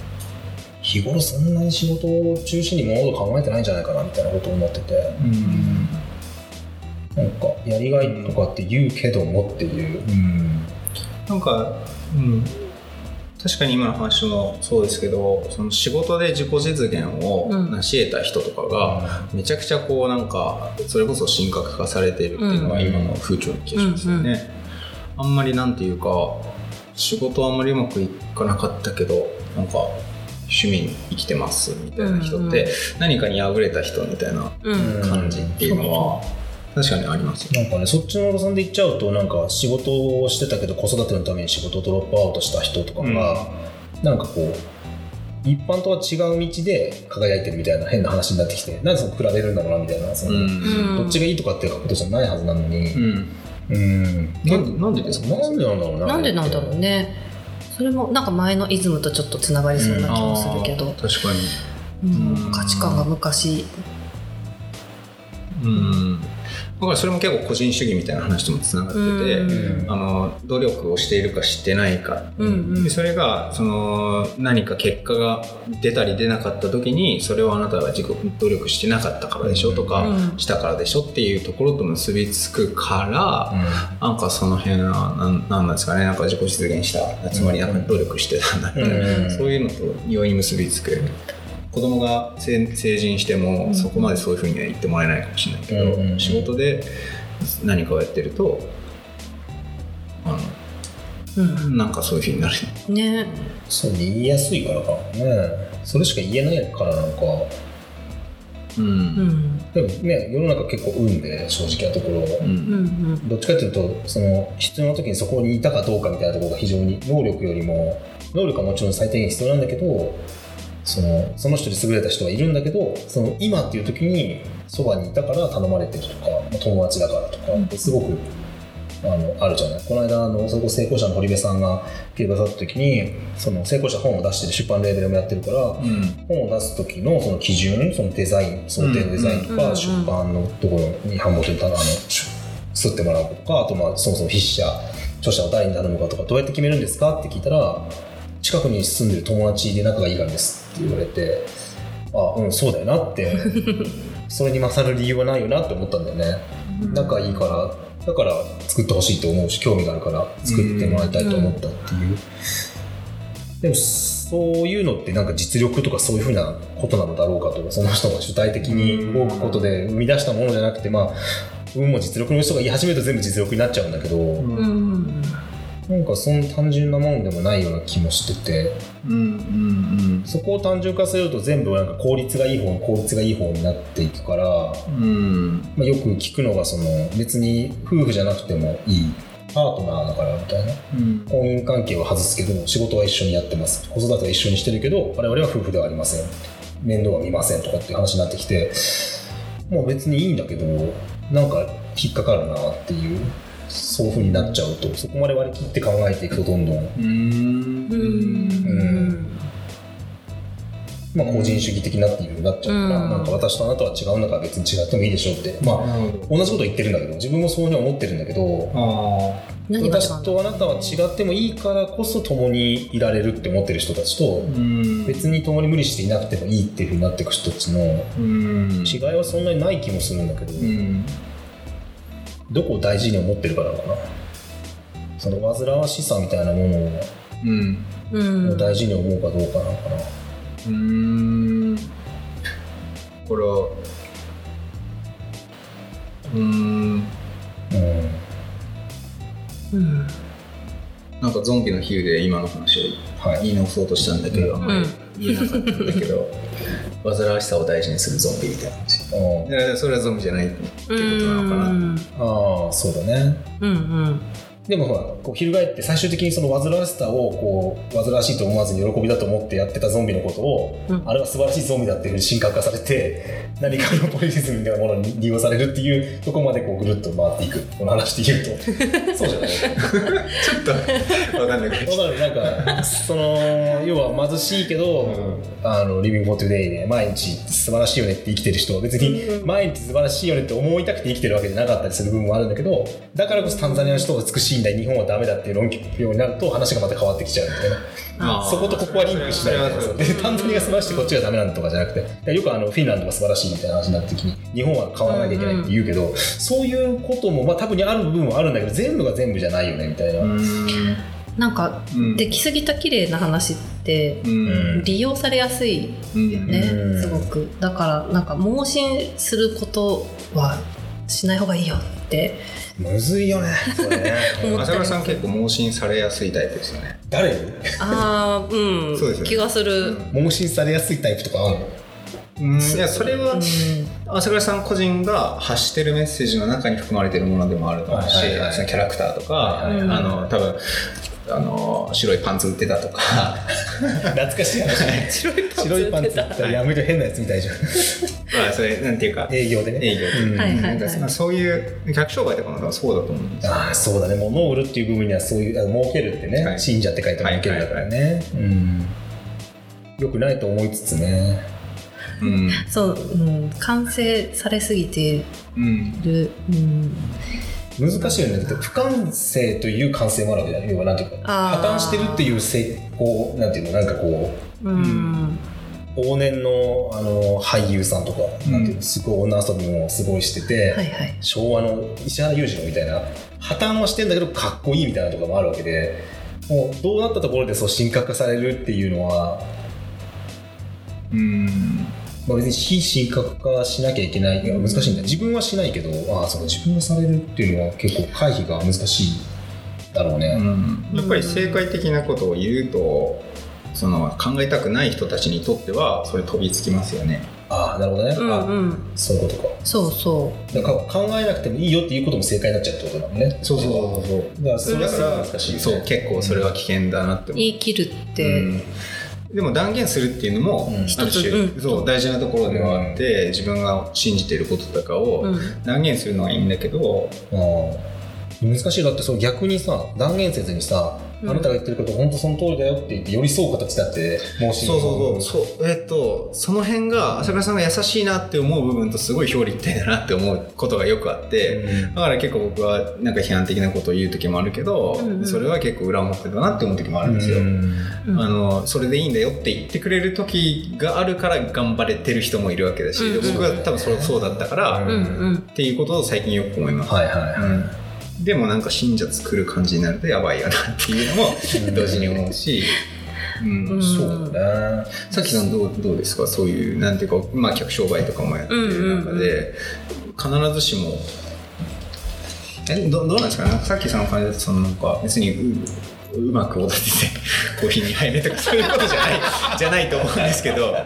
日頃そんなに仕事を中心に物事考えてないんじゃないかなみたいなことを思ってて。うん。なんかやりがいとかって言うけどもっていう、うん、なんか、うん、確かに今の話もそうですけどその仕事で自己実現をうん。成し得た人とかが、めちゃくちゃこうなんかそれこそ神格化されているっていうのが今の風潮の気がしますよね、あんまりなんていうか仕事あんまりうまくいかなかったけどなんか趣味に生きてますみたいな人って、うんうん何かに敗れた人みたいなうん。感じっていうのは確かにありますよね。なんかねそっちの路線で行っちゃうとなんか仕事をしてたけど子育てのために仕事をドロップアウトした人とかが、なんかこう一般とは違う道で輝いてるみたいな変な話になってきてなんでその比べるんだろうなみたいなその、うん。どっちがいいとかっていうことじゃないはずなのにうんうん。なんでなんでですか？なんでなんだろうななんでなんだろうね。それもなんか前のイズムとちょっとつながりそうな気もするけど、あー確かに。うんうん価値観が昔。うん。だからそれも結構個人主義みたいな話ともつながってて、うん。あの努力をしているかしてないか、うんうん。でそれがその何か結果が出たり出なかった時にそれをあなたが自己努力してなかったからでしょとか、うん。したからでしょっていうところと結びつくから、なんかその辺はなんなんなんですかねなんか自己実現したつまりなん。か努力してたんだみたいな、うん。そういうのと容易に結びつく子供が成成人しても、うん。そこまでそういうふうには言ってもらえないかもしれないけど、うん仕事で何かをやってるとあのうんなんかそういうふうになる。ね。そう言いやすいからか。もねそれしか言えないからなのか。うん。うん。でもね世の中結構運で正直なところ、ううんん。どっちかというとその必要な時にそこにいたかどうかみたいなところが非常に能力よりも能力はもちろん最低限必要なんだけどそのその人に優れた人はいるんだけどその今っていう時にそばにいたから頼まれてるとか友達だからとかってすごくあのあるじゃない？この間あのそれこそ成功者の堀部さんが来てくださった時にその成功者本を出してる出版レーベルもやってるからうん。本を出す時のその基準そのデザイン想定のデザインとか、うん出版のところに版元にたあのし吸ってもらうとかあとまあそもそも筆者著者を誰に頼むかとかどうやって決めるんですかって聞いたら近くに住んでる友達で仲がいいからですって言われてあうんそうだよなって <laughs> それに勝る理由はないよなって思ったんだよね。仲いいからだから作ってほしいと思うし興味があるから作ってもらいたいと思ったっていう、でもそういうのってなんか実力とかそういうふうなことなのだろうかとその人が主体的に動くことで生み出したものじゃなくてまあ運も実力の人が言い始めると全部実力になっちゃうんだけど、うんなんかそんな単純なもんでもないような気もしてて。うんうんそこを単純化すると全部なんか効率がいい方効率がいい方になっていくから、うん。うんまあ、よく聞くのがその別に夫婦じゃなくてもいいパートナーだからみたいなうん。婚姻関係は外すけど仕事は一緒にやってます子育ては一緒にしてるけど我々は夫婦ではありません面倒は見ませんとかっていう話になってきてもう別にいいんだけどなんか引っかかるなっていうそういう風になっちゃうとそこまで割り切って考えていくとどんどん、うん。うん。まあ、個人主義的なっていう風になっちゃうから、うん。なんか私とあなたは違うんだから別に違ってもいいでしょうって。まあ同じこと言ってるんだけど自分もそうに思ってるんだけど私とあなたは違ってもいいからこそ共にいられるって思ってる人たちとーうん。別に共に無理していなくてもいいっていう風になっていく人たちのうん。違いはそんなにない気もするんだけど、うんどこを大事に思ってるからなのかな。その煩わしさみたいなものをうん。うん。大事に思うかどうかなのかな、うん。これはうんうん。うん。なんかゾンビの比喩で今の話をはい。言い直そうとしたんだけど、あんまり言えなかったんだけど <laughs> 煩わしさを大事にするゾンビみたいな話それはゾンビじゃないってことなのかな。うん。ああそうだね。うんうんでもほらこう翻って最終的にその煩わしさをこう煩わしいと思わずに喜びだと思ってやってたゾンビのことを、うん。あれは素晴らしいゾンビだっていうふうに神格化されて <laughs> 何かのポリシズムみたいなものに利用されるっていうところまでこうぐるっと回っていくこの話で言うと。<laughs> そうじゃない？<laughs> ちょっと分かんない。けどわかる。なんかその要は貧しいけど、あの Living for Today で毎日素晴らしいよねって生きてる人は別に毎日素晴らしいよねって思いたくて生きてるわけじゃなかったりする部分もあるんだけどだからこそタンザニアの人は美しいんだ日本はダメだっていう論評になると話がまた変わってきちゃうみたいな。そことここはリンクしないみたいなタンザニアが素晴らしいこっちがダメなんだとかじゃなくてでよくあのフィンランドが素晴らしいみたいな話になった時に日本は変わらなきゃいけないって言うけど、そういうこともまあ多分にある部分はあるんだけど全部が全部じゃないよねみたいな、なんかうん。できすぎた綺麗な話ってうん。利用されやすいうんねうん。すごく。だからなんか盲信することはしない方がいいよって。むずいよね <laughs> 浅倉さん結構盲信されやすいタイプですよね。誰？にああうん。そうですよね。気がする、盲信されやすいタイプとかあるの？うんいやそれはうん。朝倉さん個人が発してるメッセージの中に含まれてるものでもあると思うし、はいはいはい。そのキャラクターとか、はいはいはい。あの多分あの白いパンツ売ってたとか。<laughs> 懐かしい話白いパンツ白いパンツだったらやめて変なやつみたいじゃん。<laughs> まあそれなんていうか営業でね。営業うん。はいはいなんかまあそういう客商売とかもそうだと思うんですよ。ああそうだね。物を売るっていう部分にはそういうあの儲けるってね、はい。信者って書いて儲けるだからね、うん。よくないと思いつつね。うん。そう、うん、完成されすぎてうんる、うん、難しいよね。だって不完成という完成もあるわけじゃない要はなんていうか破綻してるっていう成功なんていうのなんかこううん。往年のあの俳優さんとか、うんなんていうのすごい女遊びもすごいしてて、はいはい。昭和の石原裕次郎みたいな破綻はしてんだけどかっこいいみたいなとかもあるわけでもうどうなったところでそう神格化されるっていうのは、うんまあ、別に非神格化しなきゃいけないいや難しいんだ。自分はしないけどああその自分がされるっていうのは結構回避が難しいだろうね、うん。やっぱり正解的なことを言うとその考えたくない人たちにとってはそれ飛びつきますよね。ああなるほどね、うんあうん。そういうことか。そうそだから考えなくてもいいよっていうことも正解になっちゃうってことだもんね。そうそうそうだからそれだかはすごいら難しいよね。そう結構それは危険だなって思うう。言い切るって、うんでも断言するっていうのも、うん。ある種、一つうん。そう大事なところではあって、自分が信じていることとかをうん。断言するのはいいんだけど、あ難しいだってその逆にさ断言せずにさ、うん。あなたが言ってること本当その通りだよって言って寄り添う形だって申しそうそうそう。そう。えっとその辺が朝倉さんが優しいなって思う部分とすごい表裏一体だなって思うことがよくあって、うん。だから結構僕はなんか批判的なことを言う時もあるけど、うん。うんそれは結構裏表だなって思う時もあるんですよ、うん。うんあのそれでいいんだよって言ってくれる時があるから頑張れてる人もいるわけだし、僕は多分そそうだったから、っていうことを最近よく思います、はいはいはい、うんでもなんか信者作る感じになるとやばいよなっていうのも <laughs> 同時に思うし、うん。うん。そうだねさっきさんどうどうですか？そういうなんていうか、まあ、客商売とかもやってる中で、必ずしもえどどうなんですか？ねさっきさんの感じだとそのなんか別にううまくおだてて <laughs> コーヒーに入れとかそういうことじゃないじゃないと思うんですけど、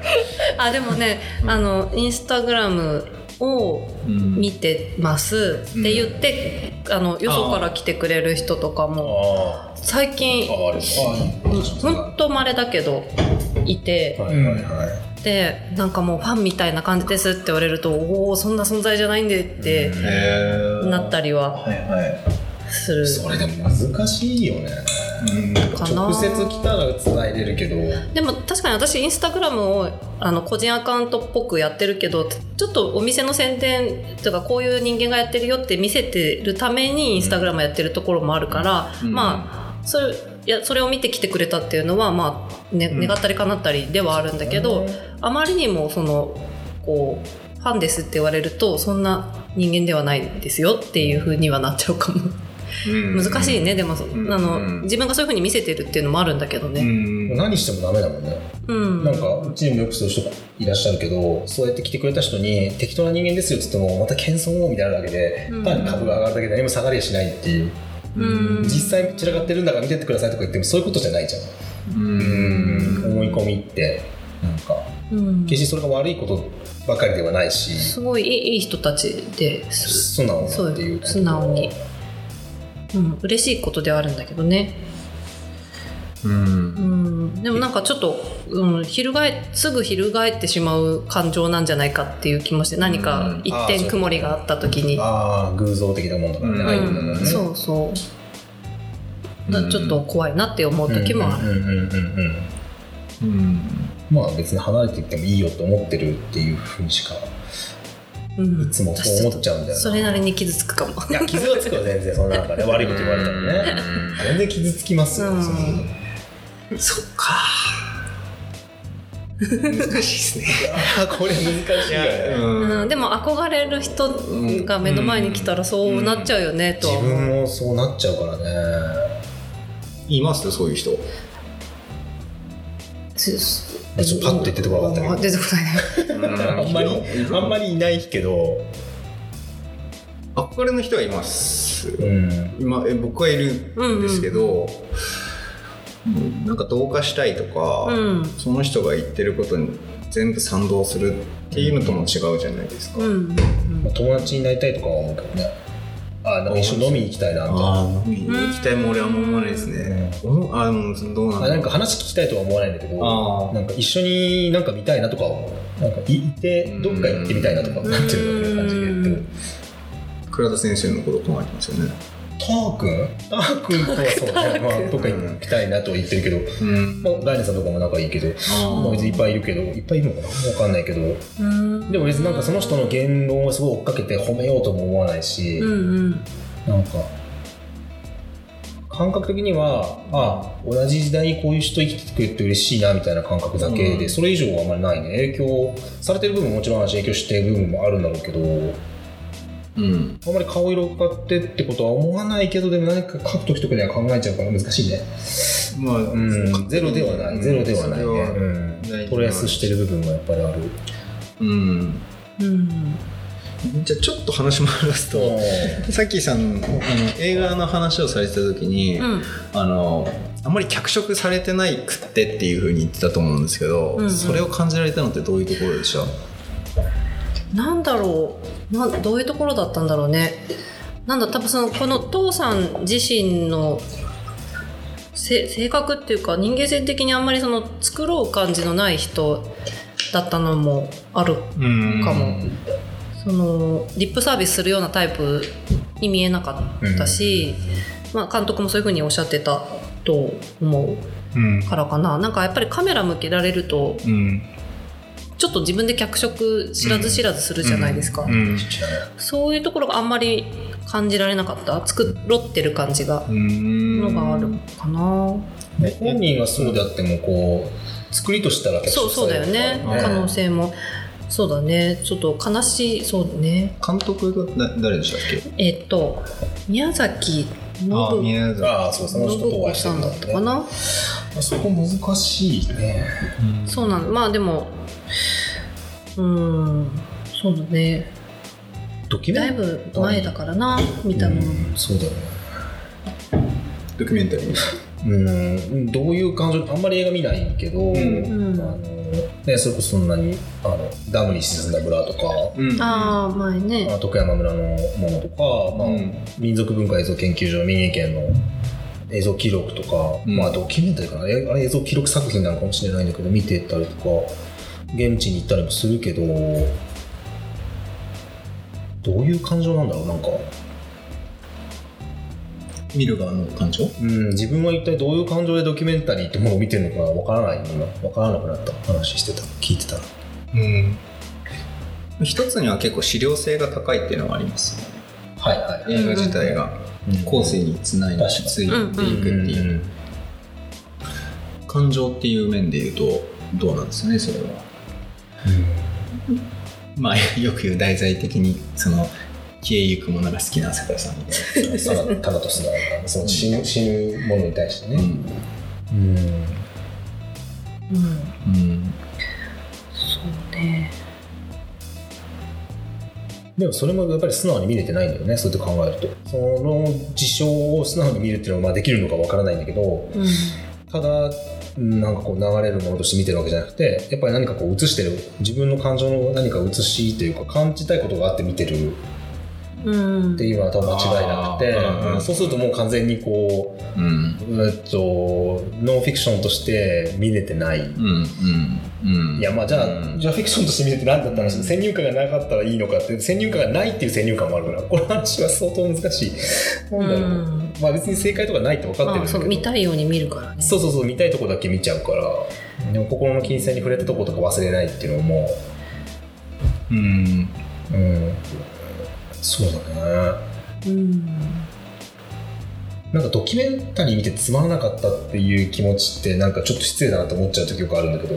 あでもねあのインスタグラムをうん。見てます。って言って、あのよそから来てくれる人とかもあ最近ほんと稀だけどいて、でなんかもうファンみたいな感じですって言われるとおおそんな存在じゃないんでってなったりはする。それでも難しいよねうんかな。直接来たら伝えれるけど。でも確かに私インスタグラムをあの個人アカウントっぽくやってるけどちょっとお店の宣伝とかこういう人間がやってるよって見せてるためにインスタグラムやってるところもあるから、うん。まあそれいやそれを見てきてくれたっていうのはまあ、ね、うん。願ったり叶ったりではあるんだけど、あまりにもそのこうファンですって言われるとそんな人間ではないですよっていう風にはなっちゃうかも。うん難しいねでも、ん。あのうん。自分がそういう風に見せてるっていうのもあるんだけどうね。ん何してもダメだもんね。うん。なんかうちにもよくそういう人がいらっしゃるけどそうやって来てくれた人に適当な人間ですよっつってもまた謙遜をみたいなだけでうん。単に株が上がるだけで何も下がりはしないっていう。うん。実際散らかってるんだから見てってくださいとか言ってもそういうことじゃないじゃん。ううん。思い込みって。なんかうん。決してそれが悪いことばかりではないし。すごいいい人たちです。素直そうなっていう素直に。うん、嬉しいことではあるんだけどね。うん。うん、でもなんかちょっと、うん、翻すぐ翻ってしまう感情なんじゃないかっていう気もして何か一点曇りがあった時に、ああ偶像的なもんだからね、うん。そうそう。だちょっと怖いなって思う時もある、うんまあ別に離れていってもいいよと思ってるっていうふうにしかうんいつもそう思っちゃうんだよな。それなりに傷つくかも。いや傷はつくよ全然そんななんかね悪いこと言われたらね。全然傷つきますよ、うん。そっか。難しいですね。<laughs> これ難しいよね。うん。うん、でも憧れる人が目の前に来たらそうなっちゃうよね、とは自分もそうなっちゃうからね。います？そういう人つちょっとパッと言っててこなかったけどあ出てこない。ねあんまりあんまりいないけど、憧れの人はいます。うん、今え僕はいるんですけど、うんなんか同化したいとか、うん。その人が言ってることに全部賛同するっていうのとも違うじゃないですか、うん。まあ、友達になりたいとかは思うけどねあなんか一緒に飲みに行きたいなみたいなああ飲みに。行きたいも俺はあんま思わないですね、おあでもどうなんだろう。あなんか話聞きたいとは思わないんだけどなんか一緒になんか見たいなとかはなんかいてどっか行ってみたいなとかなってるような感じで倉田先生のこと考えてますよねターくんターくんとはそうね、まあ、どっか行きたいなとは言ってるけど、うん。まあ、ガイネさんとかも仲いいけど。まあ、別にいっぱいいるけど。いっぱいいるのかな？わかんないけど。うん。でも別になんかその人の言論をすごい追っかけて褒めようとも思わないし、うんうん。なんか感覚的にはあ同じ時代にこういう人生きてくれて嬉しいなみたいな感覚だけで、うん。それ以上はあんまりないね。影響されてる部分ももちろん影響してる部分もあるんだろうけどうん。あんまり顔色を伺ってってことは思わないけどでも何か書く時とかには考えちゃうから難しいね。まあ、うん。ゼロではない。ゼロではないね、うん。トレースしてる部分もやっぱりある。うん。うん。じゃあちょっと話戻すと、さっきさんあの映画の話をされてた時に、うん。あのあんまり脚色されてないくってっていうふうに言ってたと思うんですけど、うんうん。それを感じられたのってどういうところでした？なんだろうなんどういうところだったんだろうね。なんだ多分そのこの父さん自身のせ性格っていうか人間性的にあんまりその作ろう感じのない人だったのもあるうん。かもそのリップサービスするようなタイプに見えなかったし、まあ、監督もそういうふうにおっしゃってたと思うんうからかな。なんかやっぱりカメラ向けられるとうんちょっと自分で脚色知らず知らずするじゃないですか、うん知らないそういうところがあんまり感じられなかった？作ろってる感じが。うんのがあるかな、ね本人がそうであってもこう作りとしたらそうそうだよね。可能性も。そうだね。ちょっと悲しい。そうだね。監督がだ誰でしたっけ？えっと宮崎信あ子さんだるんだったかな、そこ難しいね。そうなのまあでもうんそうだね。ドキュメンだいぶ前だからな見たの、うんそうだよね。ドキュメンタリー？うんどういう感情？あんまり映画見ないけど、んうん。あのね、それこそそんなにあのダムに沈んだ村とか、うん。ああ前ね。あ徳山村のものとか、まあうん。民族文化映像研究所民営研の映像記録とか、うん。まあ、ドキュメンタリーかな。映像記録作品なのかもしれないんだけど見てたりとか現地に行ったりもするけどどういう感情なんだろうなんか、見る側の感情？うん、自分は一体どういう感情でドキュメンタリーってものを見てるのかわからない今わからなくなった話してた聞いてたら。うん。一つには結構資料性が高いっていうのがありますはいはい。映画自体が後世につないでついていくっていう。感情っていう面で言うとどうなんですかねそれは。まあ <laughs> よく言う題材的にその消えゆくものが好きな桜さん。みたいただただとすなその死ぬ死ぬものに対してな、ね、うん。うん。うん。そうねでもそれもやっぱり素直に見れてないんだよねそうやって考えると。その事象を素直に見るっていうのはまあできるのかわからないんだけどうん。ただうんなんかこう流れるものとして見てるわけじゃなくてやっぱり何かこう映してる自分の感情の何か映しというか感じたいことがあって見てるうんっていうのは多分間違いなくて、あーうんそうするともう完全にこううん。えっとノンフィクションとして見れてない。うんうんうん。いやまあじゃあ、うんじゃあフィクションとして見れて何だったら先入観がなかったらいいのかって先入観がないっていう先入観もあるからこの話は相当難しい。なんだろう、うん。まあ別に正解とかないって分かってるんまあそうだけど見たいように見るからね。そうそうそう見たいとこだけ見ちゃうから。でも心の金銭に触れたとことか忘れないっていうのも。うん。うんそうだね。うん。なんかドキュメンタリー見てつまらなかったっていう気持ちってなんかちょっと失礼だなと思っちゃう時よくあるんだけど。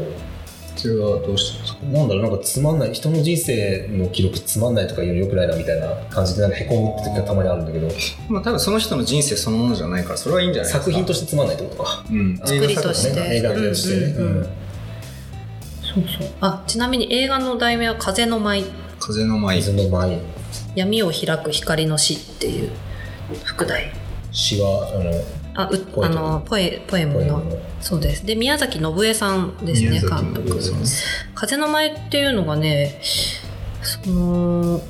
それはどうしてなんだろうなんかつまんない人の人生の記録つまんないとか言うのよくないなみたいな感じでなんかへこむ時がたまにあるんだけど。まあ多分その人の人生そのものじゃないからそれはいいんじゃないですか。作品としてつまんないってことか。うん。作りとして。映画として。ね、うん。うん。うん。そうそう。あちなみに映画の題名は「風の舞。風の舞。水の前闇を開く光の死」っていう副題。詩はあのあうポエトあのポエポエムの。そうです。で宮崎信江さんですね。監督風の舞っていうのがねその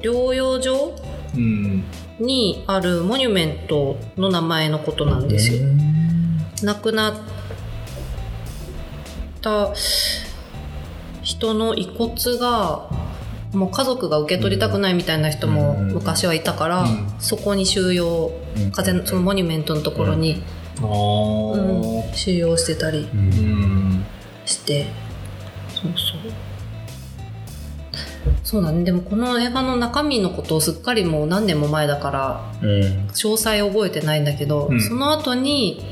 療養所うん。にあるモニュメントの名前のことなんですよ。亡くなった人の遺骨がもう家族が受け取りたくないみたいな人もうん。昔はいたから、うん。そこに収容うん。風のそのモニュメントのところに、うん。収容してたりして。そうそう。そうだね。でもこの映画の中身のことをすっかりもう何年も前だからうん。詳細覚えてないんだけど、うん。その後に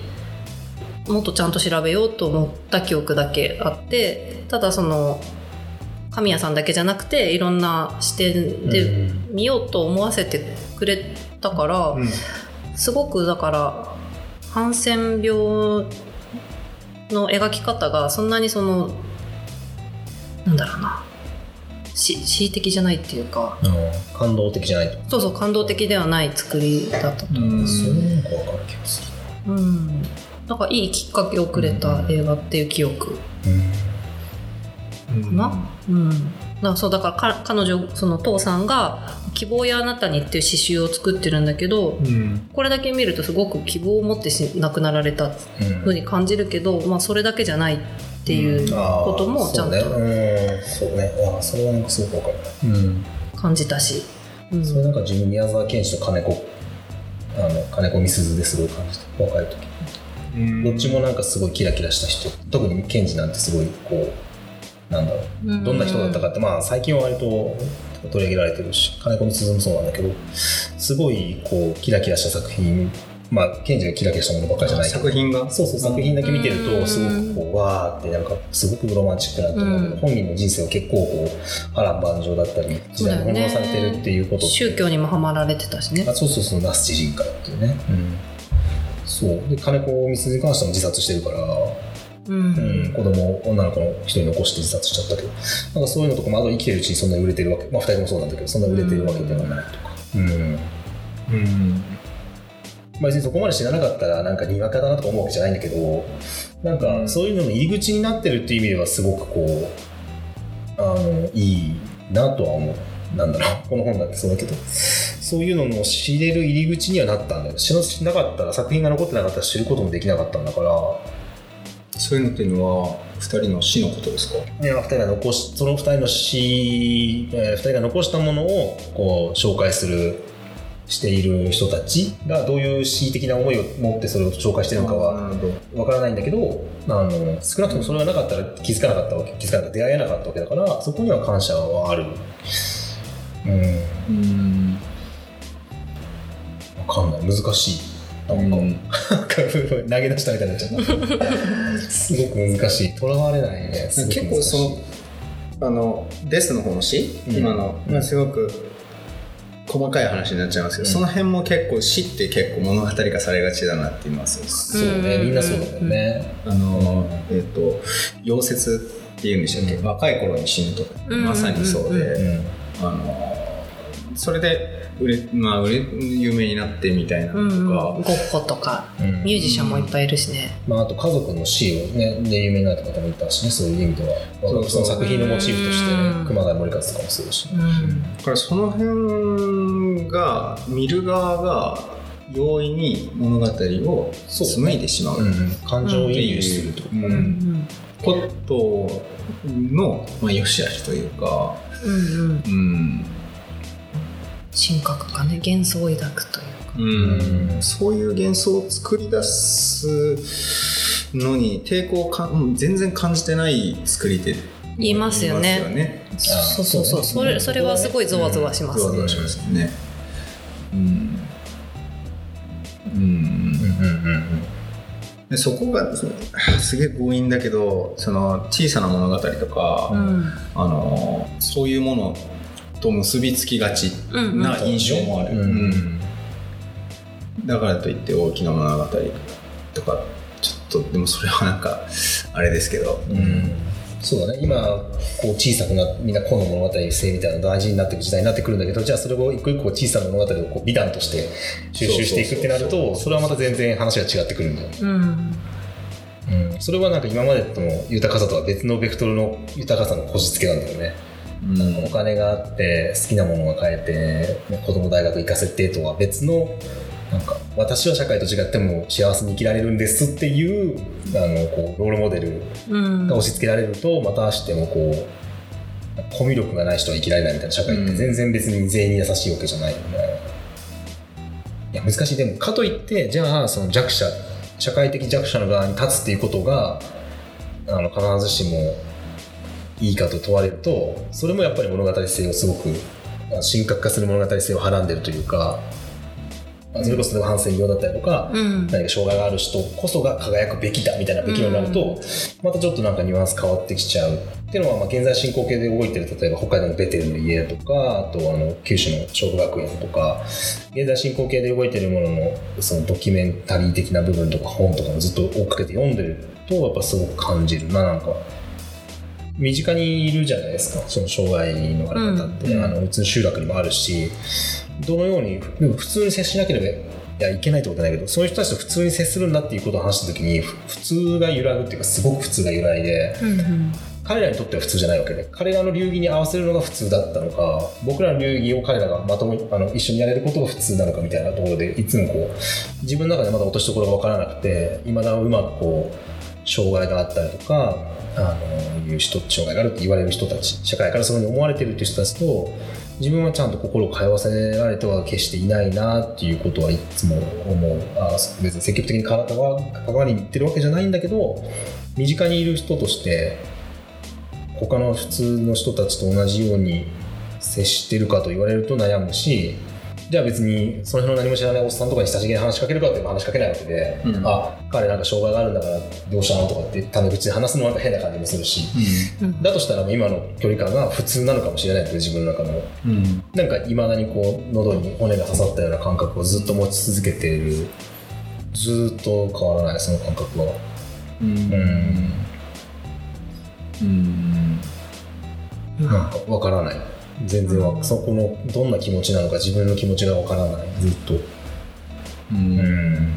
もっとちゃんと調べようと思った記憶だけあってただその神谷さんだけじゃなくていろんな視点で見ようと思わせてくれたから、うん。すごくだからハンセン病の描き方がそんなにそのなんだろうな。し恣意的じゃないっていうか。うん感動的じゃないと。そうそう感動的ではない作りだったとう。ん。それなんか分かる気がすうん、なんかいいきっかけをくれた映画っていう記憶。るうんかな、うん。だからそうだからか彼女その父さんが「希望やあなたに」っていう詩集を作ってるんだけどうん。これだけ見るとすごく希望を持ってし亡くなられたうん風に感じるけど、まあ、それだけじゃないっていうこともちゃんとそうねうん。そうね。あーそれはなんかすごく分かる。なうん感じたし、うん。それなんか自分宮沢賢治と金子あの金子みすずですごい感じた。若い時。どっちもなんかすごいキラキラした人。特に賢治なんてすごいこうなんだろう。どんな人だったかって、まあ最近は割と取り上げられてるし金子みすずもそうなんだけどすごいこうキラキラした作品まあ賢治がキラキラしたものばっかりじゃないけど作品が？そうそう作品だけ見てるうん。とすごくこうわーってなんかすごくロマンチックなと思う。けど、うん。本人の人生は結構こう波乱万丈だったり時代に翻弄されてるっていうこと宗教にもハマられてたしね。あそうそうそうナスチ人会っていうね、そう。で金子みすずに関しても自殺してるから、うん。うん、子供女の子の一人残して自殺しちゃったけどなんかそういうのとかもあと生きてるうちにそんなに売れてるわけ。まあ2人ともそうなんだけどそんな売れてるわけではないとか、うん。うん。まあ、別にそこまで知らなかったらなんかにわかだなとか思うわけじゃないんだけどなんかそういうのの入り口になってるっていう意味ではすごくこうあのいいなとは思う。なんだろう。<laughs> この本だってそうだけど。そういうのの知れる入り口にはなったんだよ。知らなかったら作品が残ってなかったら知ることもできなかったんだからそういうのっていうのは2人の死のことですか？いや2人が残しその2人の詩、えー、2人が残したものをこう紹介するしている人たちがどういう詩的な思いを持ってそれを紹介しているのかはわからないんだけどあの少なくともそれがなかったら気づかなかったわけ気づかなかった出会えなかったわけだからそこには感謝はある。うん。うん。わかんない。難しいなんか、うん。投げ出したみたい。になっちゃったすごく難しい。とらわれない。ね結構そのあのデスの方の詩、うん。今の、まあ、すごく細かい話になっちゃいますけど、うん。その辺も結構詩って結構物語化されがちだなって言いますそうね。みんなそうだよね。あの、えっ、と溶接っていうんでしたっけ、うん。若い頃に死ぬとか、うん。まさにそうで、うん。あのそれで売れ、まあ、売れ有名になってみたいなのとうんうん、ゴか、ッホとかうん。ミュージシャンもいっぱいいるしね、まあ、あと家族の死をねで有名になった方もいたしねそういう意味では。そうそう。その作品のモチーフとしてうん。熊谷森和とかもそうだし、うん。だからその辺が見る側が容易に物語を紡いでしまううんうん。感情移入すると。か、うん。うん。ことの、まあ、良し悪しというか、うん。うん。うん神格がね。幻想を抱くというか。うん。そういう幻想を作り出すのに抵抗をかうん全然感じてない作り手。言いますよね。いますよね。そうそうそう。それそれはすごいゾワゾワしますね。ゾワゾワしますよねうん。うん。うん。うん。うん。でそこがすげえ強引だけどその小さな物語とか、うん。あのそういうものと結びつきがちな印象もある、うん。うん。だからといって大きな物語とかちょっとでもそれはなんかあれですけど、うん。うんそうだね。今こう小さくなみんな個の物語性みたいなの大事になっていく時代になってくるんだけどじゃあそれを一個一個小さな物語をこう美談として収集していくってなるとそれはまた全然話が違ってくるんだよ。ねうん。うん、それはなんか今までとの豊かさとは別のベクトルの豊かさのこじつけなんだよね、うんお金があって好きなものが買えて子供大学行かせてとは別のなんか私は社会と違っても幸せに生きられるんですっていうあのこうロールモデルうん。が押し付けられるとまたしてもこうコミュ力がない人は生きられないみたいな社会って全然別に全員に優しいわけじゃないよ。ね。いや難しい。でもかといってじゃあその弱者社会的弱者の側に立つっていうことがあの必ずしもいいかと問われるとそれもやっぱり物語性をすごくあ神格化する物語性をはらんでるというかあそれこそハンセン病だったりとか、うん。何か障害がある人こそが輝くべきだみたいなべきになると、またちょっとなんかニュアンス変わってきちゃうっていうのは、まあ、現在進行形で動いてる例えば北海道のベテルの家とかあとあの九州の調布学園とか現在進行形で動いてるもののそのドキュメンタリー的な部分とか本とかもずっと追っかけて読んでるとやっぱすごく感じるななんか。身近にいるじゃないですか。その障害のある方って、うん。あのうちの集落にもあるしどのようにでも普通に接しなければいやいけないってことはないけどそういう人たちと普通に接するんだっていうことを話した時にふ普通が揺らぐっていうかすごく普通が揺らいでうんうん。彼らにとっては普通じゃないわけで彼らの流儀に合わせるのが普通だったのか僕らの流儀を彼らがまともにあの一緒にやれることが普通なのかみたいなところでいつもこう自分の中でまだ落としどころが分からなくていまだうまくこう障害があったりとかあのいう人障害があるって言われる人たち社会からそういうふうに思われてるっていう人たちと自分はちゃんと心を通わせられては決していないなっていうことはいつも思う。あ別に積極的に関わ関わりに行ってるわけじゃないんだけど身近にいる人として他の普通の人たちと同じように接してるかと言われると悩むしじゃあ別にその辺の何も知らないおっさんとかに親しげに話しかけるかって話しかけないわけで、うん。あ彼なんか障害があるんだからどうしたのとかってタメ口で話すのはなんか変な感じもするし、うん。だとしたら今の距離感が普通なのかもしれないけど自分の中のうん。うんなんかいまだにこう喉に骨が刺さったような感覚をずっと持ち続けている。ずーっと変わらないその感覚は。うん。うん。うん。なんかわからない全然わそこのどんな気持ちなのか自分の気持ちがわからない。ずっと。うん。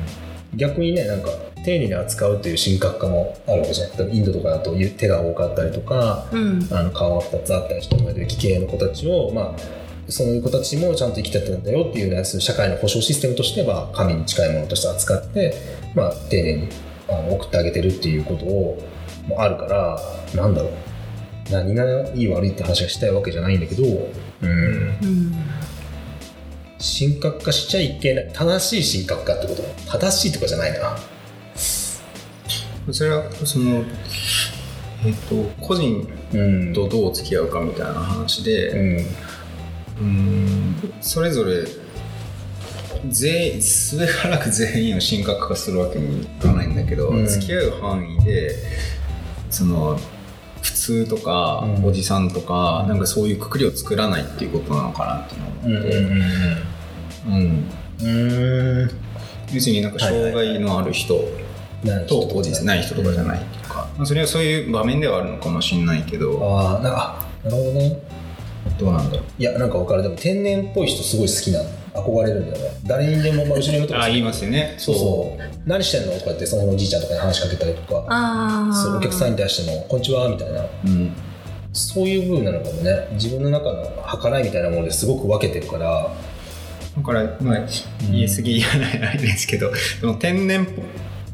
逆にねなんか丁寧に扱うという神格化もあるわけじゃないインドとかだと手が多かったりとかうん。あの顔が2つあったりしてる奇形の子たちをまあそういう子たちもちゃんと生きてたんだよっていうようなそういう社会の保障システムとしては神に近いものとして扱って、まあ、丁寧にあの送ってあげてるっていうことをもあるからなんだろう何がいい悪いって話がしたいわけじゃないんだけど、うん、うん。神格化しちゃいけない正しい神格化ってこと？正しいとかじゃないな。それはそのえっと個人うん。とどう付き合うかみたいな話うでん。うん。それぞれ全員すべからく全員を神格化するわけにいかないんだけど、うん。付き合う範囲でその普通とか、うん。おじさんとかなんかそういうくくりを作らないっていうことなのかなって思って、うんうんうん要するになんか障害のある人とおじない人とかじゃないとか、まあ、それはそういう場面ではあるのかもしれないけど。ああなあなるほどね。どうなんだろう。いやなんか分かる。でも天然っぽい人すごい好きなの憧れるんだよね。誰にでも、まあ、後ろにとかあ言いますよね。そうそう。何してんの？とか言ってそのおじいちゃんとかに話しかけたりとか。ああそうお客さんに対しても「こんにちは」みたいな。うん。そういう部分なのかもね。自分の中の計らいみたいなものですごく分けてるから。だから、まあ、言い過ぎじゃないあれですけど、でも天然っ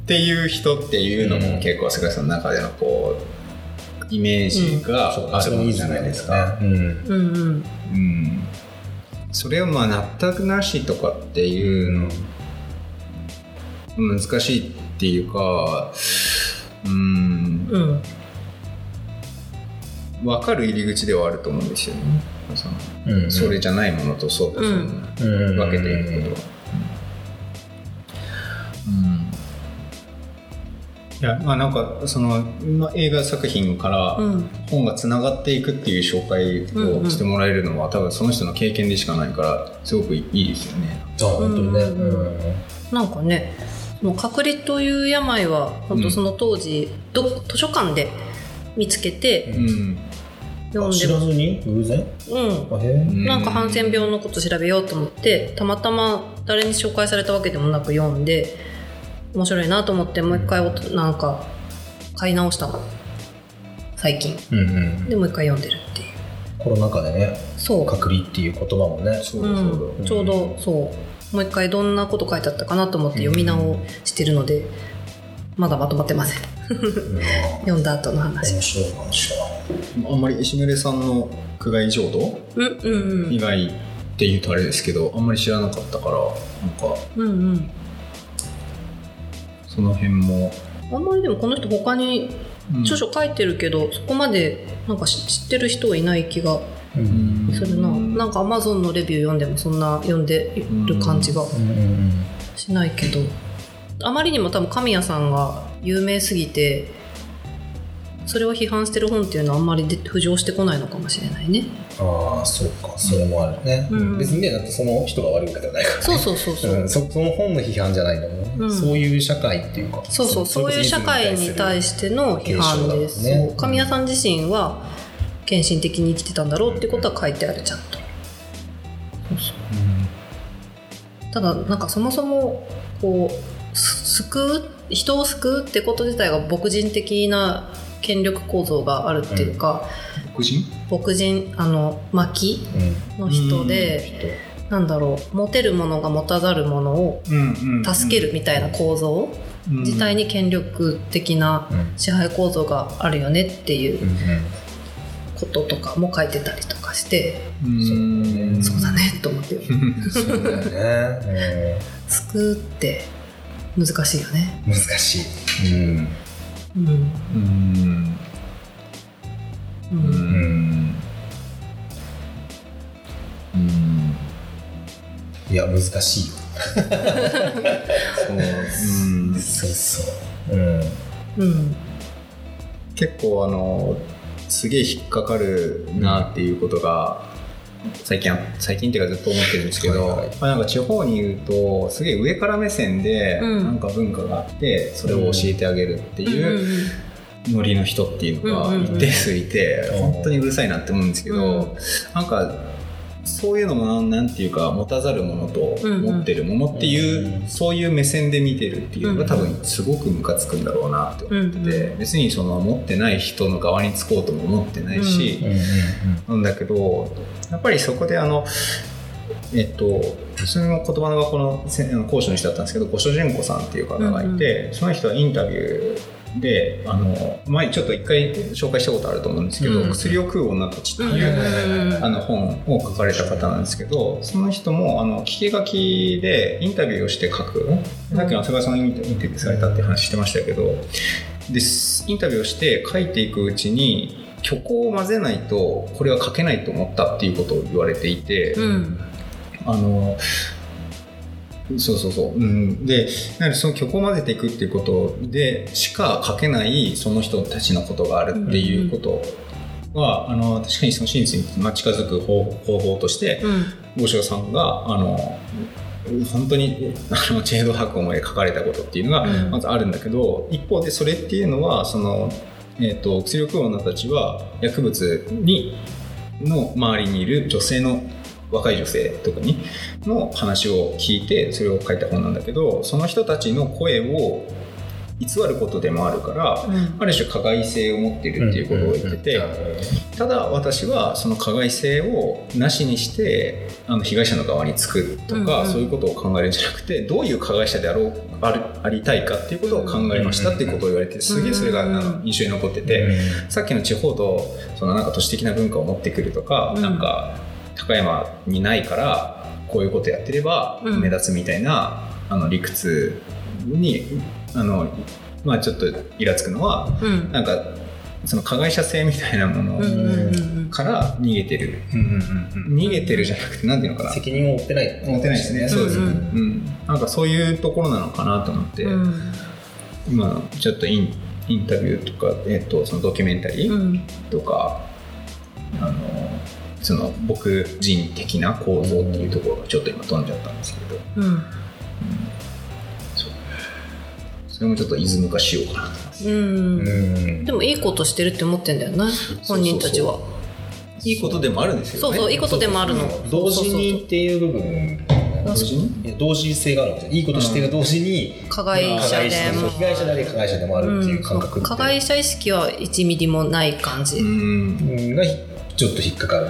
ていう人っていうのも結構菅さんの中でのこうイメージがあるじゃないですか。うん。うんうん。うん、それをまあ全くなしとかっていうの難しいっていうかうんうん分かる入り口ではあると思うんですよね。うんそれじゃないものとそうとそううんうん分けていくことは。いやまあなんかその、まあ、映画作品からうん。本がつながっていくっていう紹介をしてもらえるのは、多分その人の経験でしかないからすごくいいですよね。あ本当にね。うんうんなんかねその隔離という病は本当その当時、ど図書館で見つけてうん。読んであ知らずに偶然？うん。あへえ。なんかハンセン病のこと調べようと思ってたまたま誰に紹介されたわけでもなく読んで面白いなと思ってもう一回おとなんか買い直したの。最近。うんうんでもう一回読んでるっていう。コロナ禍でねそう。隔離っていう言葉もね。そう。だそうう。ん、ちょうどそう。もう一回どんなこと書いてあったかなと思って読み直してるので、まだまとまってません。うん。読んだ後の話。面白い話あんまり石牟礼さんの苦外浄土うんうんうん。以外っていうとあれですけどあんまり知らなかったからなんかうんうんその辺も、あんまりでもこの人他にうん。著書書いてるけど、そこまでなんか知知ってる人はいない気がうん。するな、なんかアマゾンのレビュー読んでもそんな読んでる感じがうんうん。しないけど。あまりにも多分神谷さんが有名すぎてそれを批判してる本っていうのはあんまりで浮上してこないのかもしれないねああそうかそれもあるね、うん。別にねだってその人が悪いわけではないから、ね、そうそうそうそう、うん、そその本の批判じゃないんだもんね、うん。そういう社会っていうかそうそうそういう社会に対しての批判です、ねそう。神谷さん自身は献身的に生きてたんだろうってことは書いてあるちゃんと。ただなんかそもそもこうす救う人を救うってこと自体が牧人的な権力構造があるっていうか、黒人？牧人あの薪うんの人で、なんだろう持てるものが持たざるものを助けるみたいな構造？自体にに権力的なうん。支配構造があるよねっていううんこととかも書いてたりとかして、うん。そうだねと思って。そうだよね、<laughs> 作って難しいよね。うん、難しい、うん。うん。うんううん。んうん。いや難しいよ。<laughs> そううんそうそううん。うん。結構あのすげえ引っかかるなっていうことが最近最近っていうかずっと思ってるんですけど、はいはい。まあ、なんか地方にいるとすげえ上から目線でうん。なんか文化があってそれを教えてあげるっていうノリの人っていうのが一定数いてうん。本当にうるさいなって思うんですけど、うん。なんかそういうのもなんなんていうか持たざるものと持ってるものっていう、うんそういう目線で見てるっていうのが多分すごくムカつくんだろうなって思ってて、う別にその持ってない人の側につこうとも思ってないし、なんだけどやっぱりそこであのえっとその言葉の学校のせあの講師の人だったんですけど五所純子さんっていう方がいて、その人はインタビューであの前にちょっと一回紹介したことあると思うんですけど「うん薬を食う女たち」ってうんいう、うんあの本を書かれた方なんですけどその人もあの聞き書きでインタビューをして書く。さっきの長谷川さんがインタビューされたって話してましたけどですインタビューをして書いていくうちに虚構を混ぜないとこれは書けないと思ったっていうことを言われていて、うん。あのそうそうそう、うん、でなのでその曲を混ぜていくっていうことでしか書けないその人たちのことがあるっていうことは、あの確かにその真実にまあ近づく方方法としてうん。五所さんがあの本当にあのチェード博思いで書かれたことっていうのがうん。まずあるんだけど、一方でそれっていうのはその、えー、と薬を食う女たちは薬物にの周りにいる女性の若い女性特にの話を聞いてそれを書いた本なんだけどその人たちの声を偽ることでもあるから、うん。ある種加害性を持っているっていうことを言ってて、ただ私はその加害性をなしにしてあの被害者の側につくとか、うんうん。そういうことを考えるんじゃなくてどういう加害者であろうあるありたいかっていうことを考えましたっていうことを言われてすげえそれがあの印象に残ってて、さっきの地方とそのなんか都市的な文化を持ってくるとか、うん。なんか高山にないからこういうことやってればうん。目立つみたいな、あの理屈にあの、まあ、ちょっとイラつくのはうん。なんかその加害者性みたいなものうんうんうんから逃げてる、逃げてるじゃなくてなんていうのかな？責任を負ってない。持てないですね、そうですなんかそういうところなのかなと思って、うん。今ちょっとインインタビューとか、えっとそのドキュメンタリー、うん。とかあのその僕人的な構造っていうところがちょっと今飛んじゃったんですけど。うん。それもちょっとイズム化しようかなと思います。うん。うん。でもいいことしてるって思ってんだよね本人たちは。いいことでもあるんですよね。そうそういいことでもあるの。同時にっていう部分。同時に同時性があるんですよいいことしてる同時に加害者加害でも。者被害者であり加害者でもあるっていう感覚加害者意識は1ミリもない感じ。うん。がちょっと引っかかる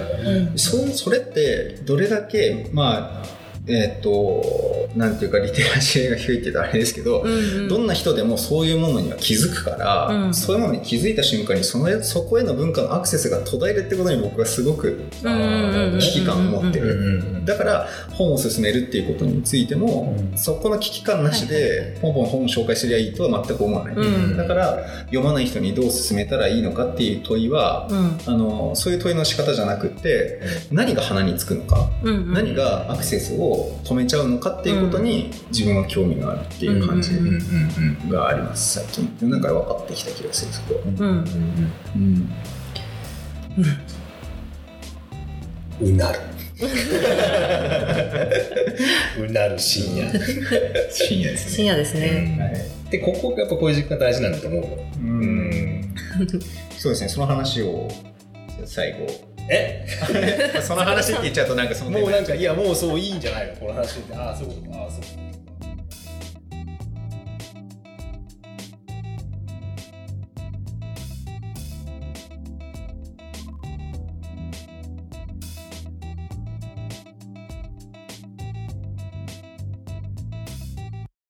うん。そそれってどれだけまあえっ、となんていうかリテラシーが低いって言うとあれですけど、うんうん。どんな人でもそういうものには気づくから、うん。そういうものに気づいた瞬間にそのそこへの文化のアクセスが途絶えるってことに僕はすごく危機感を持ってうんる。うんだから本を勧めるっていうことについても、うん。そこの危機感なしでポンポン本を紹介すりゃいいとは全く思わない、うん。だから読まない人にどう勧めたらいいのかっていう問いは、うん。あのそういう問いの仕方じゃなくって何が鼻につくのか、うんうん。何がアクセスを止めちゃうのかっていうことに自分は興味があるっていう感じうんうんうんがあります最近。でなんか分かってきた気がするそこは、うん。うん。うなる。<laughs> うなる深夜。深夜です深夜ですね。はい。でここがやっぱこういう時間大事なんだと思ううん。<laughs> そうですね。その話を最後え？<laughs> その話って言っちゃうとなんかそのもうなんかいやもうそういいんじゃないの？この話って。ああそう。いうことかああそう